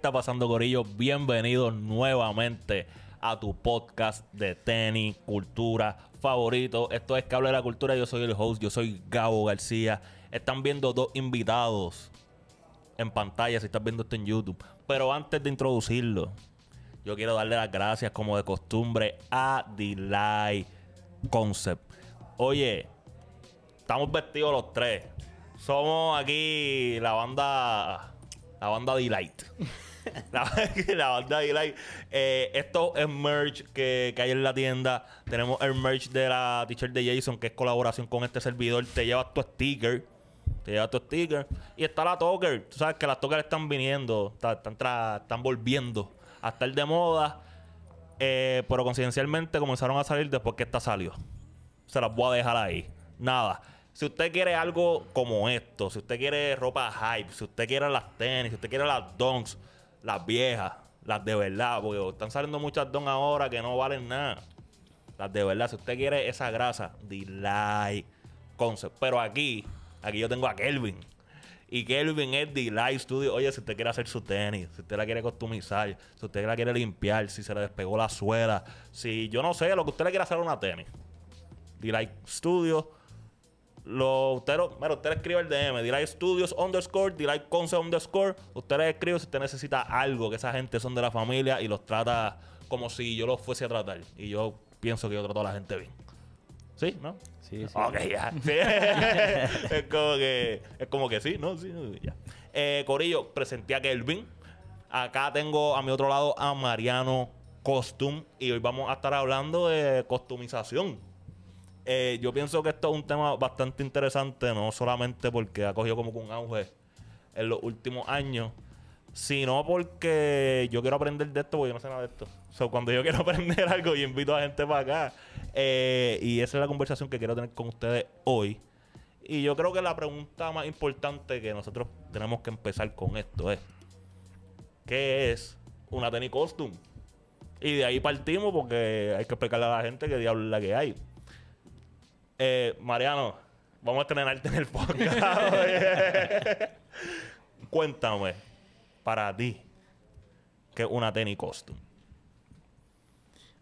está pasando, Gorillo? Bienvenidos nuevamente a tu podcast de tenis, cultura favorito. Esto es Cable de la Cultura. Yo soy el host, yo soy Gabo García. Están viendo dos invitados en pantalla si estás viendo esto en YouTube. Pero antes de introducirlo, yo quiero darle las gracias, como de costumbre, a Delay Concept. Oye, estamos vestidos los tres. Somos aquí la banda. La banda Delight. La, la banda Delight. Eh, esto es merch que, hay en la tienda. Tenemos el merch de la t-shirt de Jason, que es colaboración con este servidor. Te llevas tu sticker. Te llevas tu sticker. Y está la Toker. Tú sabes que las Toker están viniendo. Están, están volviendo a estar de moda. Eh, pero coincidencialmente comenzaron a salir después que esta salió. Se las voy a dejar ahí. Nada. Si usted quiere algo como esto, si usted quiere ropa hype, si usted quiere las tenis, si usted quiere las donks, las viejas, las de verdad, porque están saliendo muchas donks ahora que no valen nada. Las de verdad, si usted quiere esa grasa, Delay Concept. Pero aquí, aquí yo tengo a Kelvin. Y Kelvin es Delay Studio. Oye, si usted quiere hacer su tenis, si usted la quiere customizar, si usted la quiere limpiar, si se le despegó la suela, si yo no sé, lo que usted le quiera hacer a una tenis. Delight Studio. Lo, usted, lo- mira, usted escribe el DM, Delight Studios underscore, Delight Concept underscore. Usted le escribe si usted necesita algo, que esa gente son de la familia y los trata como si yo los fuese a tratar. Y yo pienso que yo trato a la gente bien. ¿Sí? ¿No? Sí, sí. Ok, ya. Sí. es como que es como que sí, ¿no? Sí, ya. Eh, Corillo, presenté a Kelvin. Acá tengo a mi otro lado a Mariano Costum. Y hoy vamos a estar hablando de costumización. Eh, yo pienso que esto es un tema bastante interesante, no solamente porque ha cogido como que un auge en los últimos años, sino porque yo quiero aprender de esto, porque yo no sé nada de esto. O cuando yo quiero aprender algo, yo invito a gente para acá. Eh, y esa es la conversación que quiero tener con ustedes hoy. Y yo creo que la pregunta más importante que nosotros tenemos que empezar con esto es: ¿qué es una tenis costume? Y de ahí partimos porque hay que explicarle a la gente qué diablo es la que hay. Eh, Mariano, vamos a estrenarte en el podcast. Cuéntame, para ti, ¿qué es una tenis costume?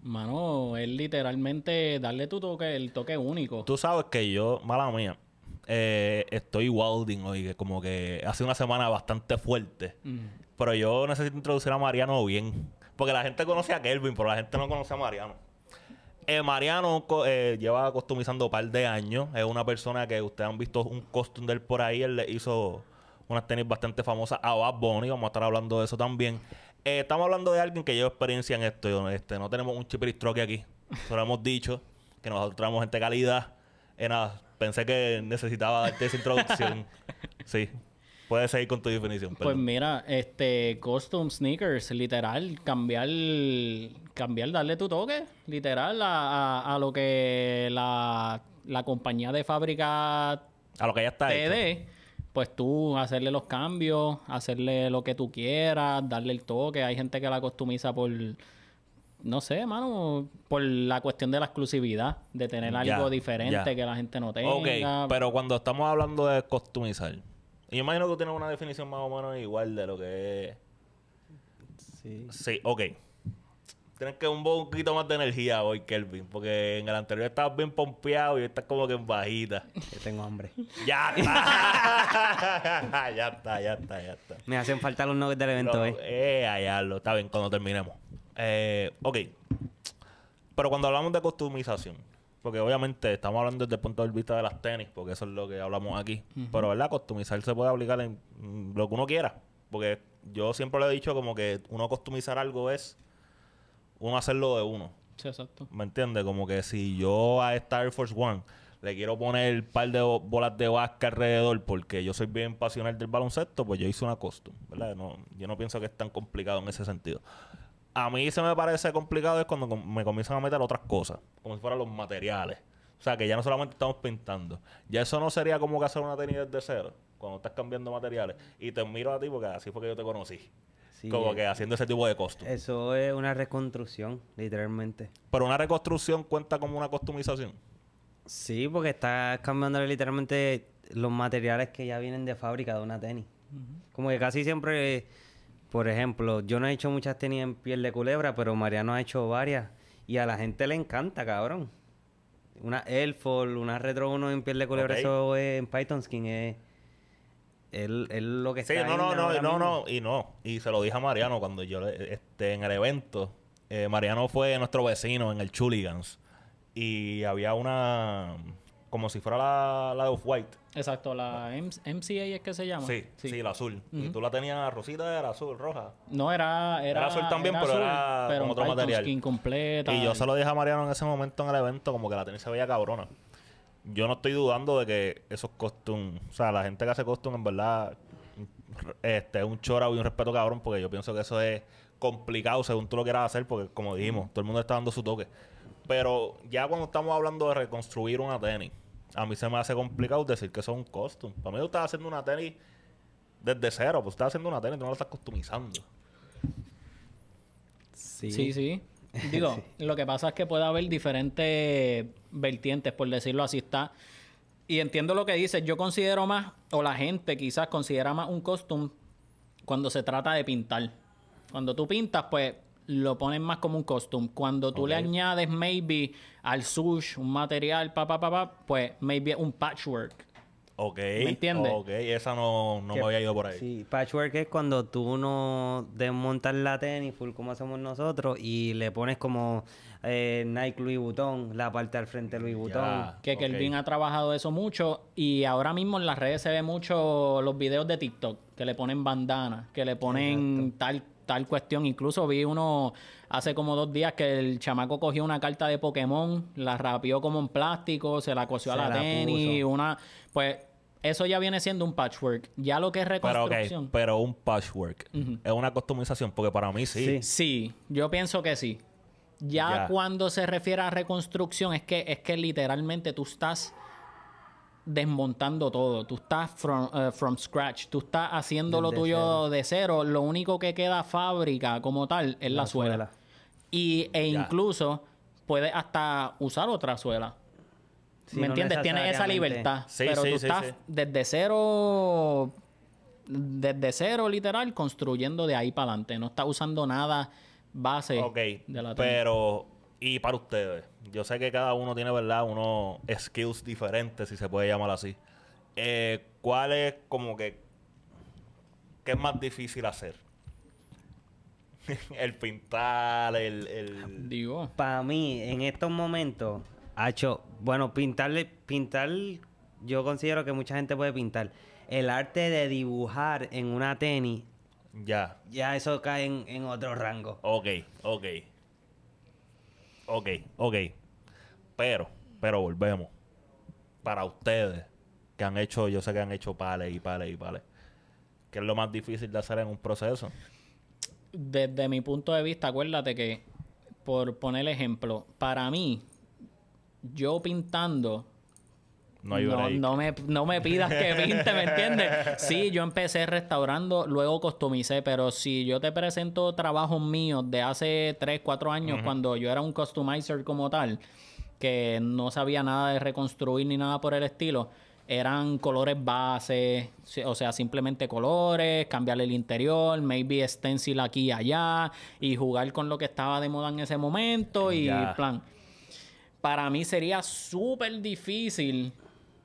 Mano, es literalmente darle tu toque, el toque único. Tú sabes que yo, mala mía, eh, estoy wilding hoy, que como que hace una semana bastante fuerte. Mm. Pero yo necesito introducir a Mariano bien. Porque la gente conoce a Kelvin, pero la gente no conoce a Mariano. Eh, Mariano eh, lleva customizando un par de años. Es una persona que ustedes han visto un costume de él por ahí. Él le hizo unas tenis bastante famosas a Bad Bunny. Vamos a estar hablando de eso también. Eh, estamos hablando de alguien que lleva experiencia en esto. Yo, Este, no tenemos un chipiristroque aquí. Solo hemos dicho que nosotros traemos gente de calidad. Eh, nada, pensé que necesitaba darte esa introducción. sí. Puedes seguir con tu definición. Pues mira, este custom sneakers, literal, cambiar, cambiar, darle tu toque, literal, a, a- a lo que la, la compañía de fábrica a lo que ya está te dé, pues tú hacerle los cambios, hacerle lo que tú quieras, darle el toque. Hay gente que la customiza por, no sé, mano, por la cuestión de la exclusividad, de tener Ya, algo diferente ya. que la gente no tenga. Ok, pero cuando estamos hablando de customizar, yo imagino que tú tienes una definición más o menos igual de lo que es. Sí. Sí, ok. Tienes que un poquito más de energía hoy, Kelvin, porque en el anterior estabas bien pompeado y estás como que en bajita. Yo tengo hambre. Ya está. ya está, ya está, ya está. Me hacen falta los nuggets del evento, No, ¿eh? eh, allá lo está bien cuando terminemos. Eh, ok. Pero cuando hablamos de customización, porque obviamente estamos hablando desde el punto de vista de las tenis, porque eso es lo que hablamos aquí. Pero, ¿verdad? Customizar se puede aplicar en mm, lo que uno quiera. Porque yo siempre le he dicho como que uno customizar algo es uno hacerlo de uno. Sí, exacto. ¿Me entiendes? Como que si yo a esta Air Force One le quiero poner un par de bo- bolas de básquet alrededor porque yo soy bien pasional del baloncesto, pues yo hice una custom, ¿verdad? No, yo no pienso que es tan complicado en ese sentido. A mí se me parece complicado es cuando me comienzan a meter otras cosas, como si fueran los materiales. O sea, que ya no solamente estamos pintando. Ya eso no sería como que hacer una tenis desde cero, cuando estás cambiando materiales. Y te miro a ti porque así fue que yo te conocí. Sí, como eh, que haciendo ese tipo de costum. Eso es una reconstrucción, literalmente. Pero una reconstrucción cuenta como una customización. Sí, porque estás cambiando literalmente los materiales que ya vienen de fábrica de una tenis. Como que casi siempre por ejemplo, yo no he hecho muchas tenis en piel de culebra, pero Mariano ha hecho varias. Y a la gente le encanta, cabrón. Una Airfall, una Retro 1 en piel de culebra, eso es en Python Skin. Es, es, es lo que Sí, está no, no, no, no, no, y no. Y se lo dije a Mariano cuando yo, este, en el evento, eh, Mariano fue nuestro vecino en el Chuligans. Y había una, como si fuera la, la de Off-White. Exacto, la M- MCA es que se llama. Sí, sí, la azul. Y tú la tenías rosita, era azul, roja. No, era, era, Era azul también, pero era pero con otro Python material. Skin completa. Y yo se lo dije a Mariano en ese momento en el evento, como que la tenis se veía cabrona. Yo no estoy dudando de que esos costumes, o sea, la gente que hace costume en verdad, este, es un chorao y un respeto cabrón, porque yo pienso que eso es complicado según tú lo quieras hacer, porque como dijimos, todo el mundo está dando su toque. Pero ya cuando estamos hablando de reconstruir una tenis, a mí se me hace complicado decir que eso es un costume. Para mí tú estás haciendo una tenis desde cero, pues estás haciendo una tenis, tú no la estás customizando. Sí. Sí, sí. Digo, lo que pasa es que puede haber diferentes vertientes, por decirlo así está. Y entiendo lo que dices. Yo considero más, o la gente quizás considera más un costume cuando se trata de pintar. Cuando tú pintas, pues lo pones más como un costume. Cuando tú le añades maybe al sush un material, pa, pa, pa, pa, pues maybe un patchwork. Ok. ¿Me entiendes? Ok, esa no, no me había ido por ahí. Sí, patchwork es cuando tú no desmontas la tenis full como hacemos nosotros y le pones como eh, Nike Louis Vuitton, la parte al frente Louis Vuitton. Ya. Que Ok. Kelvin ha trabajado eso mucho y ahora mismo en las redes se ve mucho los videos de TikTok que le ponen bandana, que le ponen tal tal cuestión. Incluso vi uno hace como dos días que el chamaco cogió una carta de Pokémon, la rapió como en plástico, se la cosió Se a la, la tenis, puso. una pues eso ya viene siendo un patchwork. Ya lo que es Pero, reconstrucción. pero un patchwork es una customización, porque para mí sí. Sí. Sí, yo pienso que sí. Ya, Ya. cuando se refiere a reconstrucción, es que, es que literalmente tú estás desmontando todo. Tú estás from, eh, from scratch. Tú estás haciendo lo tuyo cero. de cero. Lo único que queda fábrica como tal es la, La suela. suela. Y, e Ya. incluso puedes hasta usar otra suela. Sí, ¿Me no entiendes? Tienes esa libertad. Sí, pero sí, tú sí, estás sí. desde cero, desde cero literal, construyendo de ahí para adelante. No estás usando nada base Ok, de la pero... Y para ustedes, yo sé que cada uno tiene, ¿verdad? Unos skills diferentes, si se puede llamar así. Eh, ¿Cuál es como que... ¿Qué es más difícil hacer? el pintar, el... el... Digo, Para mí, en estos momentos, hecho, bueno, pintarle, pintar, yo considero que mucha gente puede pintar. El arte de dibujar en una tenis, Ya. ya eso cae en, en otro rango. Ok, ok. Ok, ok. Pero, pero volvemos. Para ustedes, que han hecho, yo sé que han hecho pales y pales y pales. ¿Qué es lo más difícil de hacer en un proceso? desde mi punto de vista, acuérdate que, por poner ejemplo, para mí, yo pintando, No hay no, me, no me pidas que pinte, ¿me entiendes? Sí, yo empecé restaurando, luego customicé, pero si yo te presento trabajos míos de hace 3, 4 años, cuando yo era un customizer como tal, que no sabía nada de reconstruir ni nada por el estilo, eran colores base, o sea, simplemente colores, cambiarle el interior, maybe stencil aquí y allá, y jugar con lo que estaba de moda en ese momento, y plan. Para mí sería súper difícil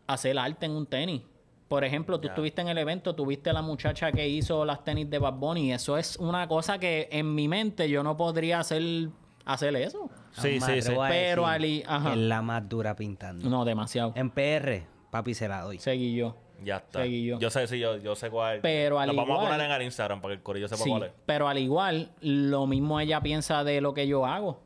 hacer arte en un tenis. Por ejemplo, tú estuviste en el evento, tuviste la muchacha que hizo las tenis de Bad Bunny. y Eso es una cosa que en mi mente yo no podría hacer, hacer eso. Sí, sí, sí. Pero Ali- ajá. es la más dura pintando. No, demasiado. En PR, papi, se la doy. Seguí yo. Ya está. Seguí yo. Yo sé, sí, yo, yo sé cuál. Pero al Lo vamos a igual- poner en el Instagram para que el corillo sepa Sí, cuál es. pero al igual, lo mismo ella piensa de lo que yo hago.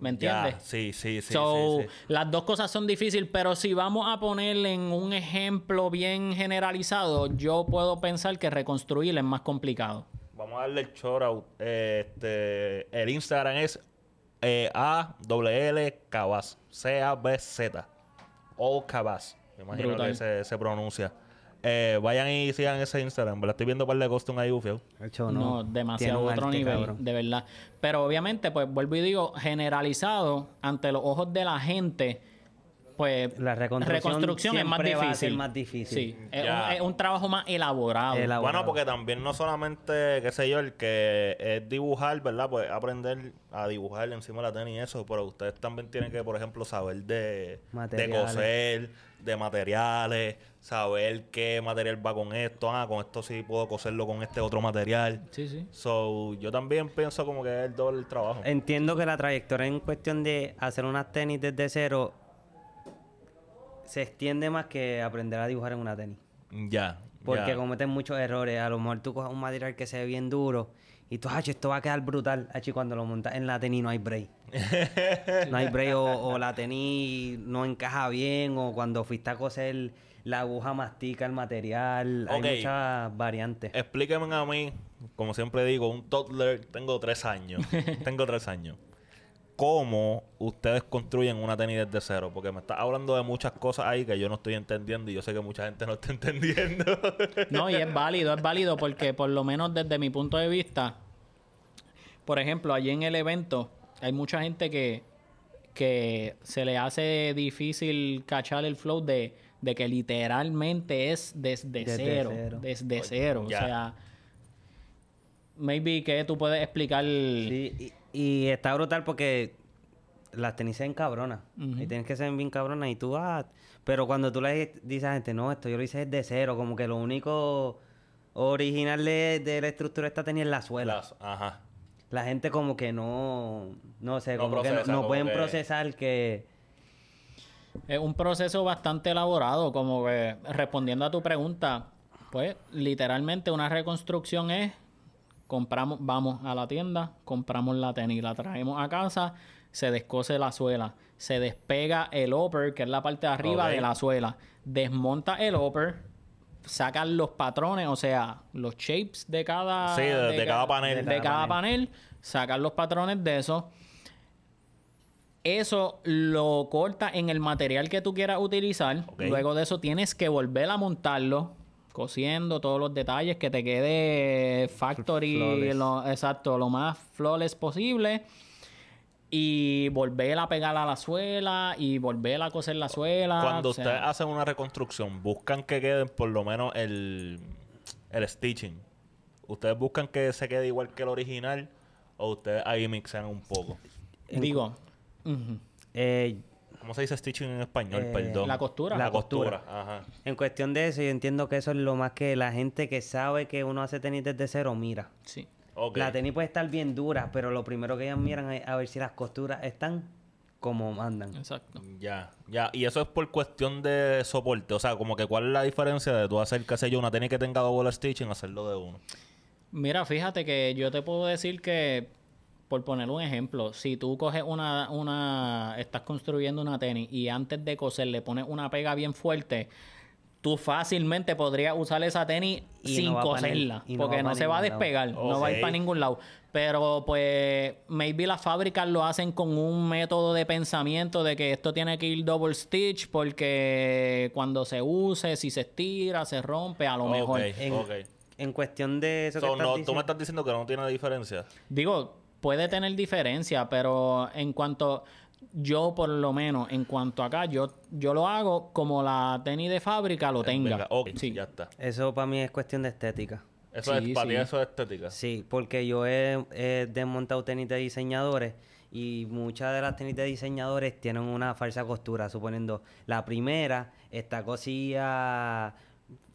¿Me entiendes? Sí, sí, sí, so, sí, sí. las dos cosas son difíciles, pero si vamos a ponerle en un ejemplo bien generalizado, yo puedo pensar que reconstruir es más complicado. Vamos a darle el shout out. Este, el Instagram es eh, A W L Cabaz. C A B Z. O Cabaz. Me imagino Brutal. que se, se pronuncia. Eh, vayan y sigan ese Instagram. ¿verdad? Estoy viendo un par de costumes ahí, Ufio. De hecho, No, demasiado otro arte, nivel, cabrón. de verdad. Pero obviamente, pues vuelvo y digo, generalizado ante los ojos de la gente, pues La reconstrucción es más siempre va a difícil. ser más difícil. Sí, es un, es un trabajo más elaborado. Elaborado. Bueno, porque también no solamente, qué sé yo, el que es dibujar, ¿verdad? Pues aprender a dibujar encima de la tenis y eso, pero ustedes también tienen que, por ejemplo, saber de, de coser, de materiales, saber qué material va con esto. Ah, con esto sí puedo coserlo con este otro material. Sí, sí. So, yo también pienso como que es el doble el trabajo. Entiendo que la trayectoria en cuestión de hacer unas tenis desde cero se extiende más que aprender a dibujar en una tenis. Ya. Porque ya. cometen muchos errores. A lo mejor tú coges un material que se ve bien duro y tú, "Ach, esto va a quedar brutal. Ach, y cuando lo montas en la tenis no hay break. no hay break o, o la tenis no encaja bien o cuando fuiste a coser la aguja mastica el material. Ok. Hay muchas variantes. Explíquenme a mí, como siempre digo, un toddler, tengo tres años. tengo tres años. ¿Cómo ustedes construyen una tenis desde cero? Porque me estás hablando de muchas cosas ahí que yo no estoy entendiendo y yo sé que mucha gente no está entendiendo. No, y es válido, es válido porque por lo menos desde mi punto de vista, por ejemplo, allí en el evento hay mucha gente que, que se le hace difícil cachar el flow de, de que literalmente es desde, Desde cero, cero. Desde cero. ya. O sea, maybe que tú puedes explicar... Sí, y, y está brutal porque las tenis se encabronan. Y tienes que ser bien cabronas y tú, ah... Pero cuando tú le dices a la gente, no, esto yo lo hice desde cero, como que lo único original de, de la estructura de esta tenis es la suela. Las- ajá. La gente como que no... No sé, No como que no, procesa, no como pueden que- procesar que... Es un proceso bastante elaborado, como que respondiendo a tu pregunta, pues literalmente una reconstrucción es compramos, vamos a la tienda, compramos la tenis, la traemos a casa, se descose la suela, se despega el upper, que es la parte de arriba de la suela, desmonta el upper, sacan los patrones, o sea, los shapes de cada Sí, de- de ca- cada panel. de, De cada cada panel, sacan los patrones de eso. Eso lo corta en el material que tú quieras utilizar. Luego de eso tienes que volver a montarlo, cosiendo todos los detalles, que te quede factory, lo- exacto, lo más flawless posible. Y volver a pegar a la suela y volver a coser la suela. Cuando o sea, ustedes hacen una reconstrucción, buscan que queden por lo menos el, el stitching. ¿Ustedes buscan que se quede igual que el original o ustedes ahí mixan un poco? Digo, eh, ¿Cómo se dice stitching en español? Eh, Perdón. la costura. La, La costura. costura. Ajá. en cuestión de eso, yo entiendo que eso es lo más que la gente que sabe que uno hace tenis desde cero mira. sí. Ok. La tenis puede estar bien dura, pero lo primero que ellas miran es a ver si las costuras están como mandan. Exacto. Ya, ya. Y eso es por cuestión de soporte. O sea, como que cuál es la diferencia de tú hacer, qué sé yo, una tenis que tenga double stitching a hacerlo de uno. Mira, fíjate que yo te puedo decir que, por poner un ejemplo, si tú coges una, una, estás construyendo una tenis y antes de coser le pones una pega bien fuerte, tú fácilmente podrías usar esa tenis Y sin no coserla, no porque no, se va a despegar, no va a ir para ningún lado. Pero pues, maybe las fábricas lo hacen con un método de pensamiento de que esto tiene que ir double stitch porque cuando se use, si se estira, se rompe, a lo mejor. En, ok. en cuestión de eso que So, estás no, tú me estás diciendo que no tiene diferencia. Digo, puede tener diferencia, pero en cuanto yo por lo menos en cuanto acá yo yo lo hago como la tenis de fábrica lo tenga. Venga, ok, Sí. ya está. Eso para mí es cuestión de estética. Eso Sí, es, para ti sí. eso es estética. Sí, porque yo he, he desmontado tenis de diseñadores y muchas de las tenis de diseñadores tienen una falsa costura, suponiendo la primera está cosida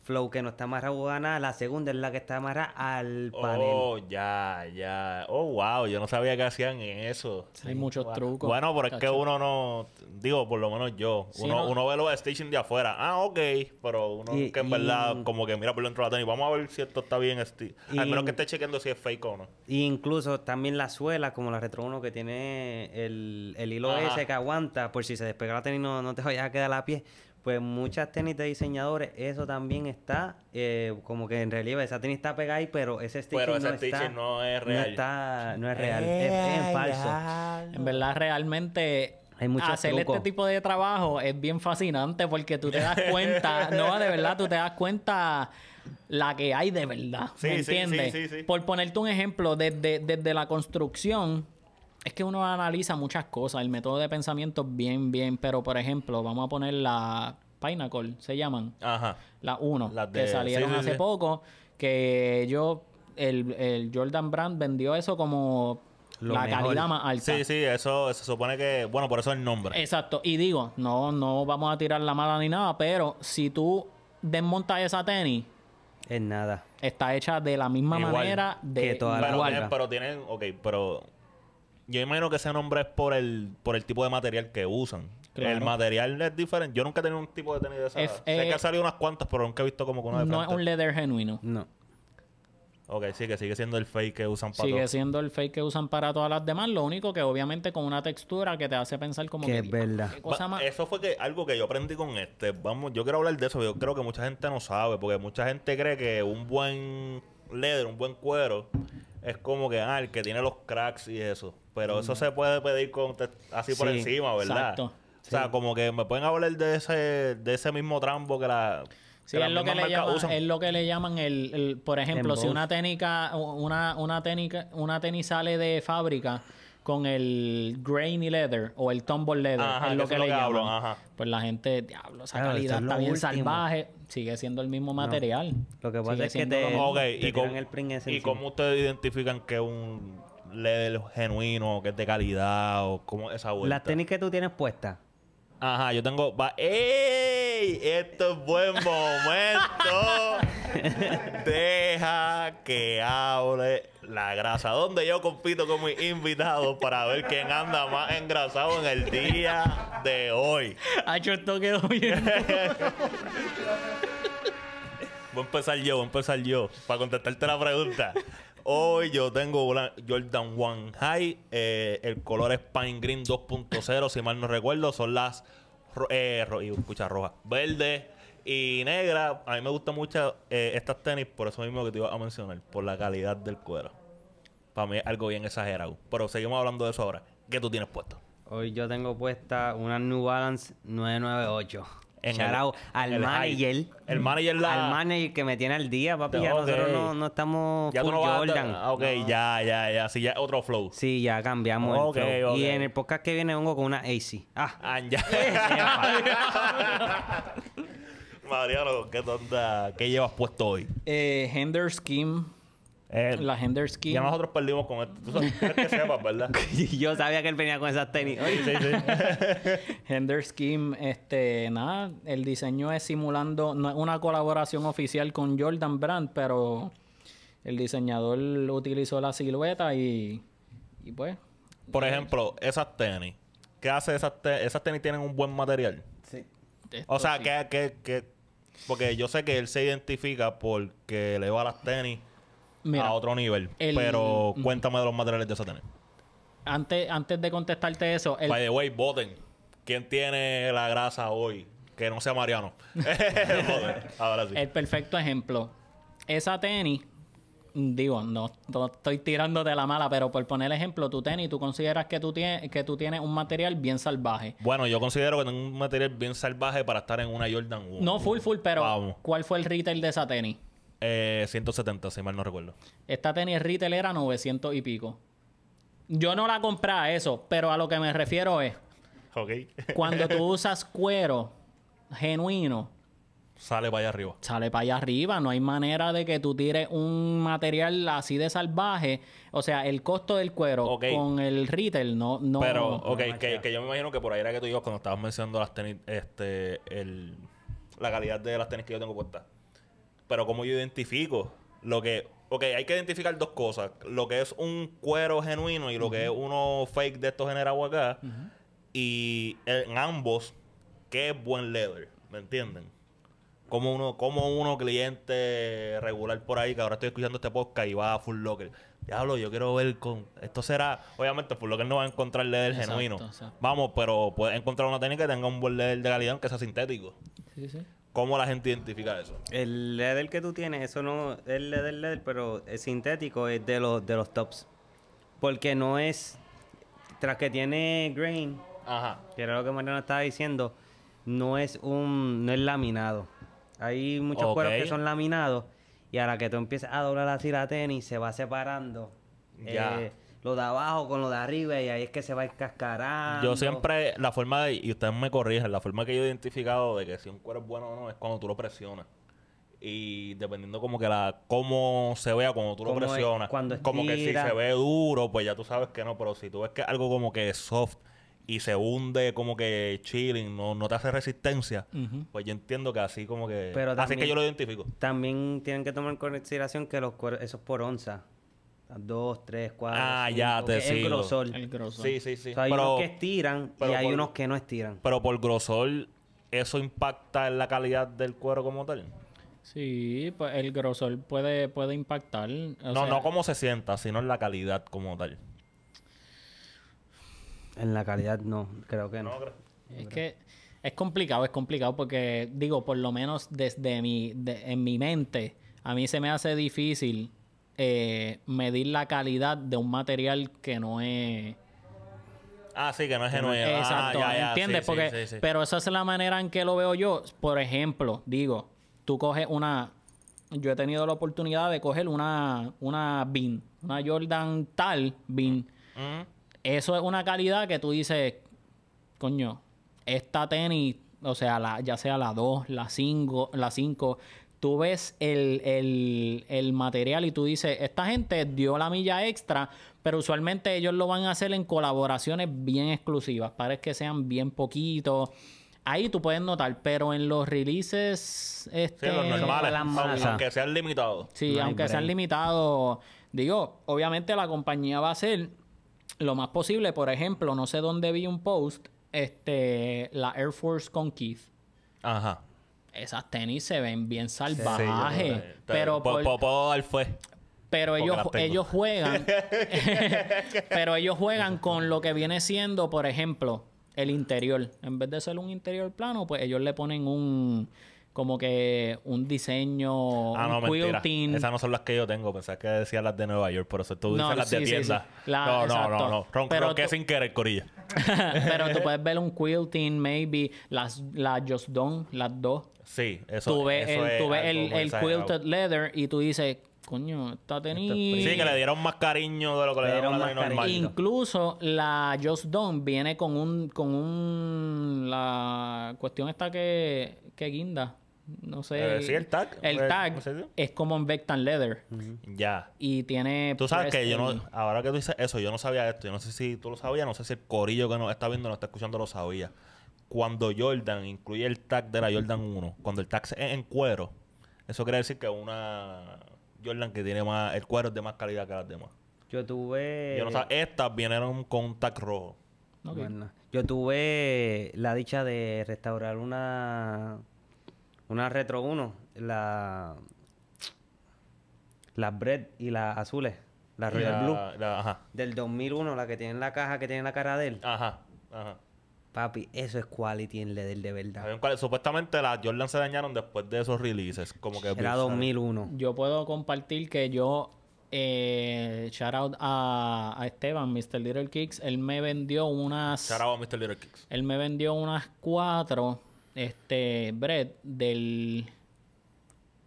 flow que no está amarrado a nada, la segunda es la que está amarrada al panel. Oh, ya, ya. Oh, wow, yo no sabía que hacían eso. Hay muchos trucos. Bueno, pero es que uno no, digo, por lo menos yo, Sí, uno, no. uno ve los stitching de afuera. Ah, ok, pero uno Y- que en y- verdad como que mira por dentro de la tenis, vamos a ver si esto está bien esti- Al Y- menos que esté chequeando si es fake o no. Y incluso también la suela, como la Retro 1, que tiene el, el hilo Ajá. ese que aguanta, por si se despega la tenis no, no te vaya a quedar a pie. Pues muchas tenis de diseñadores, eso también está eh, como que en relieve. Esa tenis está pegada ahí, pero ese stitching, Pero ese no, está, stitching no es no real. está- no es real, es, es falso. En verdad, realmente Hay hacer trucos. este tipo de trabajo es bien fascinante porque tú te das cuenta, no, de verdad, tú te das cuenta la que hay de verdad. Sí, ¿Me sí, sí, entiendes? sí, sí. Por ponerte un ejemplo, desde, desde la construcción, Es que uno analiza muchas cosas, el método de pensamiento es bien, bien, pero por ejemplo, vamos a poner la Pinnacle, se llaman, Ajá. la 1, Las que de- salieron sí, sí, hace sí. poco, que yo, el, el Jordan Brand vendió eso como Lo la mejor. calidad más alta. Sí, sí, eso se supone que, bueno, por eso el nombre. Exacto, y digo, no, no vamos a tirar la mala ni nada, pero si tú desmontas esa tenis, Es nada. está hecha de la misma Igual manera de que toda la pero, igual. tienen, pero tienen, ok, pero yo imagino que ese nombre es por el, por el tipo de material que usan. Claro. El material es diferente. Yo nunca he tenido un tipo de tenis de esa. Es- sé eh, que han salido unas cuantas, pero nunca he visto como que una de no es un leather genuino. No. Ok, sí, que sigue siendo el fake que usan para Sigue todo. siendo el fake que usan para todas las demás, lo único que obviamente con una textura que te hace pensar como Que que es verdad. ¿qué cosa Va- más? Eso fue que algo que yo aprendí con este. Vamos, yo quiero hablar de eso. Yo creo que mucha gente no sabe, porque mucha gente cree que un buen leather, un buen cuero, es como que ah, el que tiene los cracks y eso. Pero eso se puede pedir con así por Sí, encima, ¿verdad? exacto. O sea, como que me pueden hablar de ese, de ese mismo trambo que la. Sí, es lo, que le es lo que le llaman el, el- por ejemplo, si una técnica, una, una técnica, una tenis sale de fábrica con el grainy leather o el tumble leather, Ajá, es lo que le lo que hablo, llaman. ajá. Pues la gente, diablo, esa Claro, calidad es está bien último. salvaje, sigue siendo el mismo material. Lo que pasa Sigue es que te- lo mismo. Ok, te y, con, el print ese y encima. cómo ustedes identifican que un leather genuino, que es de calidad, o cómo esa vuelta. Las tenis que tú tienes puestas. Ajá, yo tengo. Va, ¡Ey! Esto es buen momento. Deja que hable la grasa. Donde yo compito con mis invitados para ver quién anda más engrasado en el día de hoy. Hacho, esto quedó bien. Voy a empezar yo, voy a empezar yo. Para contestarte la pregunta. Hoy yo tengo una Jordan One High. eh, el color es Pine Green 2.0, si mal no recuerdo. Son las eh, ro- y escucha roja, verde y negra. A mí me gustan mucho eh, estas tenis, por eso mismo que te iba a mencionar, por la calidad del cuero. Para mí es algo bien exagerado. Pero seguimos hablando de eso ahora. ¿Qué tú tienes puesto? Hoy yo tengo puesta una New Balance 998. En el- al el manager. high. El manager la- Al manager que me tiene al día, papi. Ya Ok. nosotros no, no estamos Ya full no vas a- Jordan. ah, Ok, ya, ya, ya. Sí, ya otro flow. Sí, ya cambiamos el flow. ok. Y en el podcast que viene vengo con una AC. Ah, Ah, ya. Mariano, ¿qué tonta? ¿Qué llevas puesto hoy? eh, Hender Scheme, Eh, la Hender Scheme. ya nosotros perdimos con esto. Tú sabes, quieres que sepas, ¿verdad? yo sabía que él venía con esas tenis. Sí, sí, sí. Hender Scheme, este, nada, el diseño es simulando, no es una colaboración oficial con Jordan Brand, pero el diseñador utilizó la silueta y, y pues, Por ejemplo, esas tenis. ¿Qué hace esas tenis? Esas tenis tienen un buen material. Sí. esto O sea, sí. que, que, que... Porque yo sé que él se identifica porque le va las tenis Mira, a otro nivel. el- Pero cuéntame de los materiales de esas tenis. antes, antes de contestarte eso, el, By the way, voten. ¿Quién tiene la grasa hoy? Que no sea Mariano. Ahora sí. el perfecto ejemplo, esa tenis, digo, no, no estoy tirando de la mala, pero por poner ejemplo, tu tenis, tú consideras que tú, tienes, que tú tienes un material bien salvaje. Bueno, yo considero que tengo un material bien salvaje para estar en una Jordan 1. No full full, pero Vamos. ¿cuál fue el retail de esa tenis? Eh, 170, si mal no recuerdo. Esta tenis retail era 900 y pico. Yo no la compré a eso, pero a lo que me refiero es, Ok. cuando tú usas cuero genuino, Sale para allá arriba. sale para allá arriba. No hay manera de que tú tires un material así de salvaje. O sea, el costo del cuero Ok. con el retail no... no Pero, ok, no que, machea. que yo me imagino que por ahí era que tú ibas cuando estabas mencionando las tenis, este, el, la calidad de las tenis que yo tengo puestas. Pero como yo identifico lo que... Ok, hay que identificar dos cosas. Lo que es un cuero genuino y lo que es uno fake de estos generados acá. Y en ambos, ¿qué buen leather? ¿Me entienden? Como uno, como uno cliente regular por ahí, que ahora estoy escuchando este podcast y va a Full Locker. Diablo, yo quiero ver con... Esto será... Obviamente, Full Locker no va a encontrar leather Exacto, genuino. exacto. Vamos, pero puedes encontrar una técnica que tenga un buen leather de calidad, aunque sea sintético. Sí, sí. ¿Cómo la gente identifica eso? El leather que tú tienes, eso no es leather, leather, pero es sintético, es de los, de los tops. Porque no es, tras que tiene grain, Ajá. que era lo que Mariano estaba diciendo, no es un, no es laminado. Hay muchos cueros que son laminados y a la que tú empiezas a doblar así la tenis, se va separando Ya. eh, lo de abajo con lo de arriba y ahí es que se va cascarando. Yo siempre, la forma de, y ustedes me corrigen, la forma que yo he identificado de que si un cuero es bueno o no es cuando tú lo presionas. Y dependiendo como que la, cómo se vea cuando tú lo es- presionas. cuando como que si estira. se ve duro, pues ya tú sabes que no. Pero si tú ves que es algo como que soft y se hunde como que chilling, no, no te hace resistencia, pues yo entiendo que así como que... Pero así que yo lo identifico. También tienen que tomar en consideración que los cueros, eso es por onza. Dos, tres, cuatro. Ah, cinco, ya te que es el sigo. grosor. El grosor. Sí, sí, sí. O sea, hay pero, unos que estiran pero y hay por- unos que no estiran. pero por grosor, ¿eso impacta en la calidad del cuero como tal? Sí, pues el grosor puede, puede impactar. o no, sea, no cómo se sienta, sino en la calidad como tal. En la calidad no, creo que no. No, creo. Es que es complicado, es complicado porque, digo, por lo menos desde mi, de- en mi mente, a mí se me hace difícil eh, medir la calidad de un material que no es... Ah, sí, que no es genuino. Ah, Exacto, ya, ya, ¿entiendes? sí, Porque, sí, sí. pero esa es la manera en que lo veo yo. Por ejemplo, digo, tú coges una... Yo he tenido la oportunidad de coger una, una BIN, una Jordan tal BIN. Eso es una calidad que tú dices, coño, esta tenis, o sea, la, ya sea la 2, la 5, la 5, tú ves el, el, el material y tú dices, esta gente dio la milla extra, pero usualmente ellos lo van a hacer en colaboraciones bien exclusivas, para que sean bien poquitos. Ahí tú puedes notar, pero en los releases... Este, Sí, los normales, las aunque, masas. aunque sean limitados. Sí, No aunque sean limitados. Digo, obviamente la compañía va a hacer lo más posible. Por ejemplo, no sé dónde vi un post, este, la Air Force con Keith. Ajá. Esas tenis se ven bien Sí, yo salvajes. creo que- pero, por- fe. pero ellos, ellos juegan. pero ellos juegan con lo que viene siendo, por ejemplo, el interior. En vez de ser un interior plano, pues ellos le ponen un como que un diseño, Ah, no, un mentira. quilting. Esas no son las que yo tengo. Pensaba que decían las de Nueva York. Por eso tú No, dices las de sí, tienda. sí. La- no, no, no, no. Ron, Pero tú- sin querer, corilla. Pero tú puedes ver un quilting, maybe, las, las Just Done, las dos. Sí, eso, tú ves eso el, es tú ves algo el, quilted leather y tú dices, coño, esta tenis... Sí, que le dieron más cariño de lo que le Le dieron a la normal. Incluso la Just Done viene con un, con un, la cuestión esta que, que guinda. No sé. Eh, sí, el tag. El Eh, tag es como en Vectan Leather. Ya. Y tiene... Tú sabes que yo no, ahora que tú dices eso, yo no sabía esto. Yo no sé si tú lo sabías, no sé si el corillo que nos está viendo, nos está escuchando, lo sabía. Cuando Jordan incluye el tag de la Jordan 1, cuando el tag es en cuero, eso quiere decir que una Jordan que tiene más, el cuero es de más calidad que las demás. Yo tuve. Yo no sabía, estas vinieron con un tag rojo. Ok. Bueno, yo tuve la dicha de restaurar una una Retro 1, la las Bread y las azules, la Royal La- Blue la- ajá, del 2001, la que tiene en la caja que tiene la cara de él. ajá, ajá. Papi, eso es quality en leather de verdad. Cual- Supuestamente las Jordan se dañaron después de esos releases. Como que Era 2001. Yo puedo compartir que yo, eh, shout out a, a Esteban, Mr. Little Kicks, él me vendió unas, Shout out a Mr. Little Kicks. él me vendió unas cuatro, este, bread del,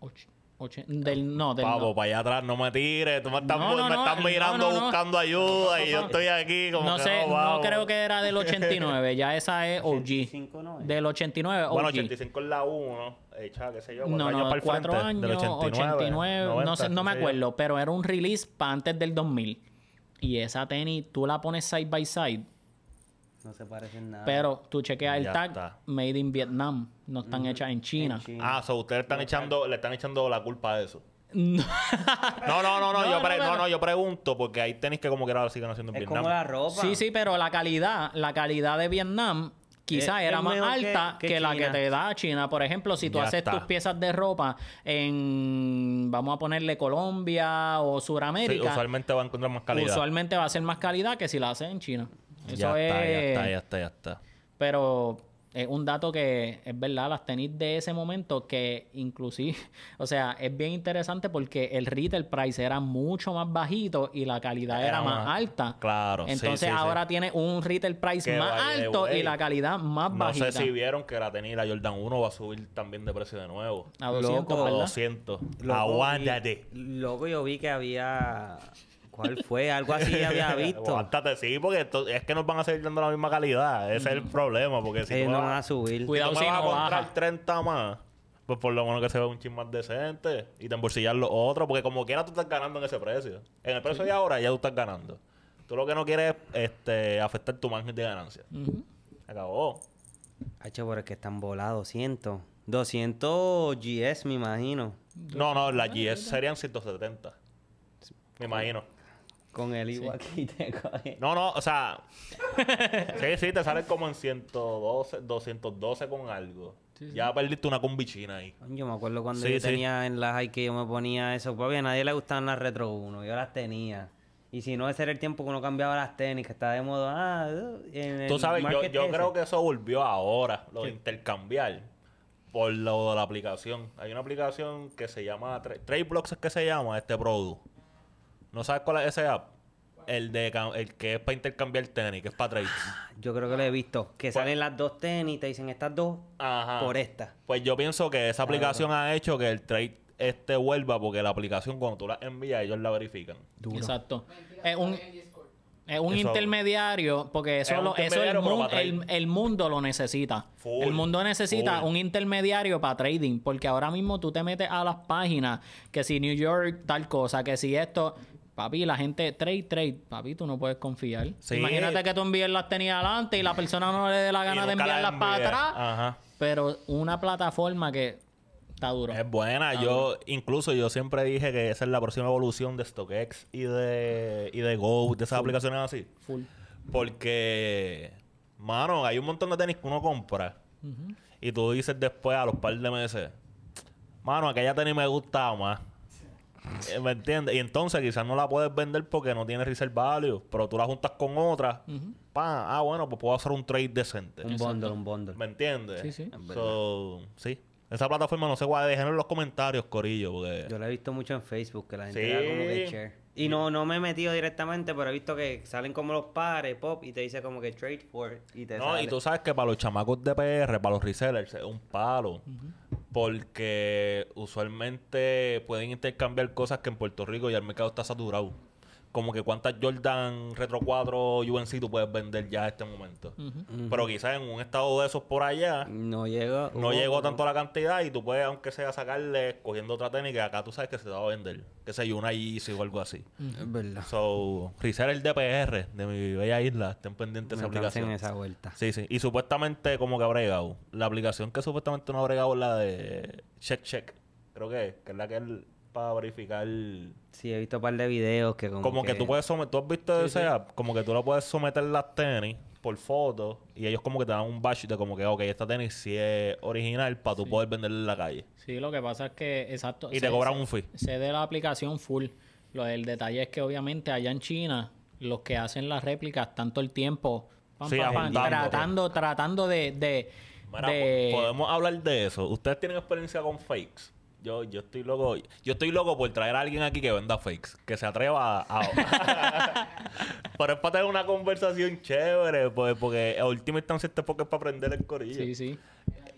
och- och- del, no, del, Pavo, no. para allá atrás, no me tires. Tú me estás, No, no, me no, estás no, mirando no, no. buscando ayuda y yo estoy aquí como no que sé, no, no creo que era del 89, ya esa es OG. 85 no es. Del 89 OG. Bueno, 85 es la 1, hecha, qué sé yo, cuatro No, años no, para el cuatro frente, años, del 89, 89, no, 90, sé, no me acuerdo, pero era un release para antes del 2000. Y esa tenis, tú la pones side by side, No se parecen nada. pero tú chequeas el Ya tag, está. made in Vietnam, no están hechas en China. En China. Ah, so ustedes están echando, le están echando la culpa a eso. No. No, no, no, no, No, yo, no, pre- pero- no, no, yo pregunto porque ahí tenis que como que ahora siguen haciendo en es Vietnam. como la ropa. sí, sí, pero la calidad, la calidad de Vietnam quizá Es- era es más que- alta que, que la que te da China. Por ejemplo, si tú Ya haces está. tus piezas de ropa en, vamos a ponerle Colombia o Sí, Suramérica, usualmente va a encontrar más calidad. usualmente va a ser más calidad que si la haces en China. Eso ya es... está, ya está, ya está, ya está. Pero es un dato que es verdad, las tenis de ese momento que inclusive, o sea, es bien interesante porque el retail price era mucho más bajito y la calidad era, Era más, más- alta. claro, sí, Entonces sí, sí. ahora tiene un retail price Que más alto y la calidad más No bajita. sé si vieron que la tenis, la Jordan 1 va a subir también de precio de nuevo. A 200, Loco, A ¿verdad? 200. Loco, Aguántate. Loco, yo vi que había ¿Cuál fue? Algo así había visto. Aguántate, sí, porque esto- es que nos van a seguir dando la misma calidad. Ese es el problema, porque si Ellos no van a subir. si Cuidado tú me si vas a comprar baja. 30 más, pues por lo menos que se vea un chin más decente y te embolsillar los otros, porque como quiera tú estás ganando en ese precio. En el precio de ahora ya tú estás ganando. Tú lo que no quieres es este, afectar tu margen de ganancia. Ujú. Se acabó. H, pero es que están volados, 200. 200 GS, me imagino. No, no, las GS serían 170. Me imagino. Con el igual aquí te coge. No, no, o sea. sí, sí, te salen como en 112, 212 con algo. Ya perdiste una combichina ahí. Yo me acuerdo cuando Sí, yo sí. tenía en las high que yo me ponía eso. Papi, a nadie le gustaban las Retro 1. Yo las tenía. Y si no, ese era el tiempo que uno cambiaba las tenis, que está de moda. Ah, uh, en el Tú sabes, yo, yo ese. creo que eso volvió ahora, lo de intercambiar, por lo de la aplicación. Hay una aplicación que se llama, Tra- Trade Blocks es que se llama este producto. ¿No sabes cuál es ese app? El de el que es para intercambiar tenis, que es para trades. Yo creo que lo he visto. Que salen las dos tenis y te dicen estas dos Ajá. por esta. Pues yo pienso que esa aplicación ha hecho que el trade este vuelva porque la aplicación cuando tú la envías ellos la verifican. Exacto. Es un, es un Eso- intermediario, porque eso, Es lo- eso el, intermediario, pero mun- para el, el mundo lo necesita. Full, el mundo necesita full. un intermediario para trading, porque ahora mismo tú te metes a las páginas, que si New York tal cosa, que si esto... Papi, la gente trade, trade. Papi, tú no puedes confiar. Sí. Imagínate que tú envíes las tenis adelante y la persona no le dé la gana de enviarlas para atrás. Ajá. Pero una plataforma que está duro. Es buena. Yo, incluso yo siempre dije que esa es la próxima evolución de StockX y de, y de Go, de esas aplicaciones así. Full. Porque, mano, hay un montón de tenis que uno compra. Y tú dices después a los par de meses, mano, aquella tenis me gustaba más. Eh, ¿Me entiendes? Y entonces quizás no la puedes vender porque no tiene resale value, pero tú la juntas con otra. pa, ah, bueno, pues puedo hacer un trade decente. Un bundle, un bundle. ¿Me entiendes? Sí, sí. So, sí. Esa plataforma no sé cuál, déjenlo en los comentarios, Corillo, porque... Yo lo he visto mucho en Facebook, que la gente Sí. da como que share. Y no, no me he metido directamente, pero he visto que salen como los pares, pop, y te dice como que trade for, y te No, sale. y tú sabes que para los chamacos de PR, para los resellers, es un palo. Porque usualmente pueden intercambiar cosas que en Puerto Rico ya el mercado está saturado. Como que cuántas Jordan Retro 4 UNC tú puedes vender ya a este momento. Pero quizás en un estado de esos por allá No llegó. no llegó tanto la cantidad y tú puedes, aunque sea sacarle, cogiendo otra técnica, acá tú sabes que se te va a vender. Que sea una Yeezy o algo así. Es verdad. So, reseller de PR de mi bella isla, estén pendientes de esa aplicación. esa vuelta. Sí, sí. Y supuestamente como que ha bregado. La aplicación que supuestamente no ha bregado es la de Check Check. Creo que es. Que es la que es para verificar... Sí, he visto un par de videos que como, Como que, tú puedes someter... ¿Tú has visto ese app? Como que tú le puedes someter las tenis por foto y ellos como que te dan un badge de como que, ok, esta tenis sí es original para tú poder venderla en la calle. Sí, lo que pasa es que, exacto. Y se- te cobran se- un fee. Sé de la aplicación full. Lo del detalle es que obviamente allá en China, los que hacen las réplicas tanto el tiempo, pam, Sí, pam, pam, tratando, tratando de, de, Mira, de- po- podemos hablar de eso. ¿Ustedes tienen experiencia con fakes? Yo, yo estoy loco. Yo estoy loco por traer a alguien aquí que venda fakes. Que se atreva a. a- Pero es para tener una conversación chévere. Pues, porque a última instancia este porque es para aprender el corillo. Sí, sí.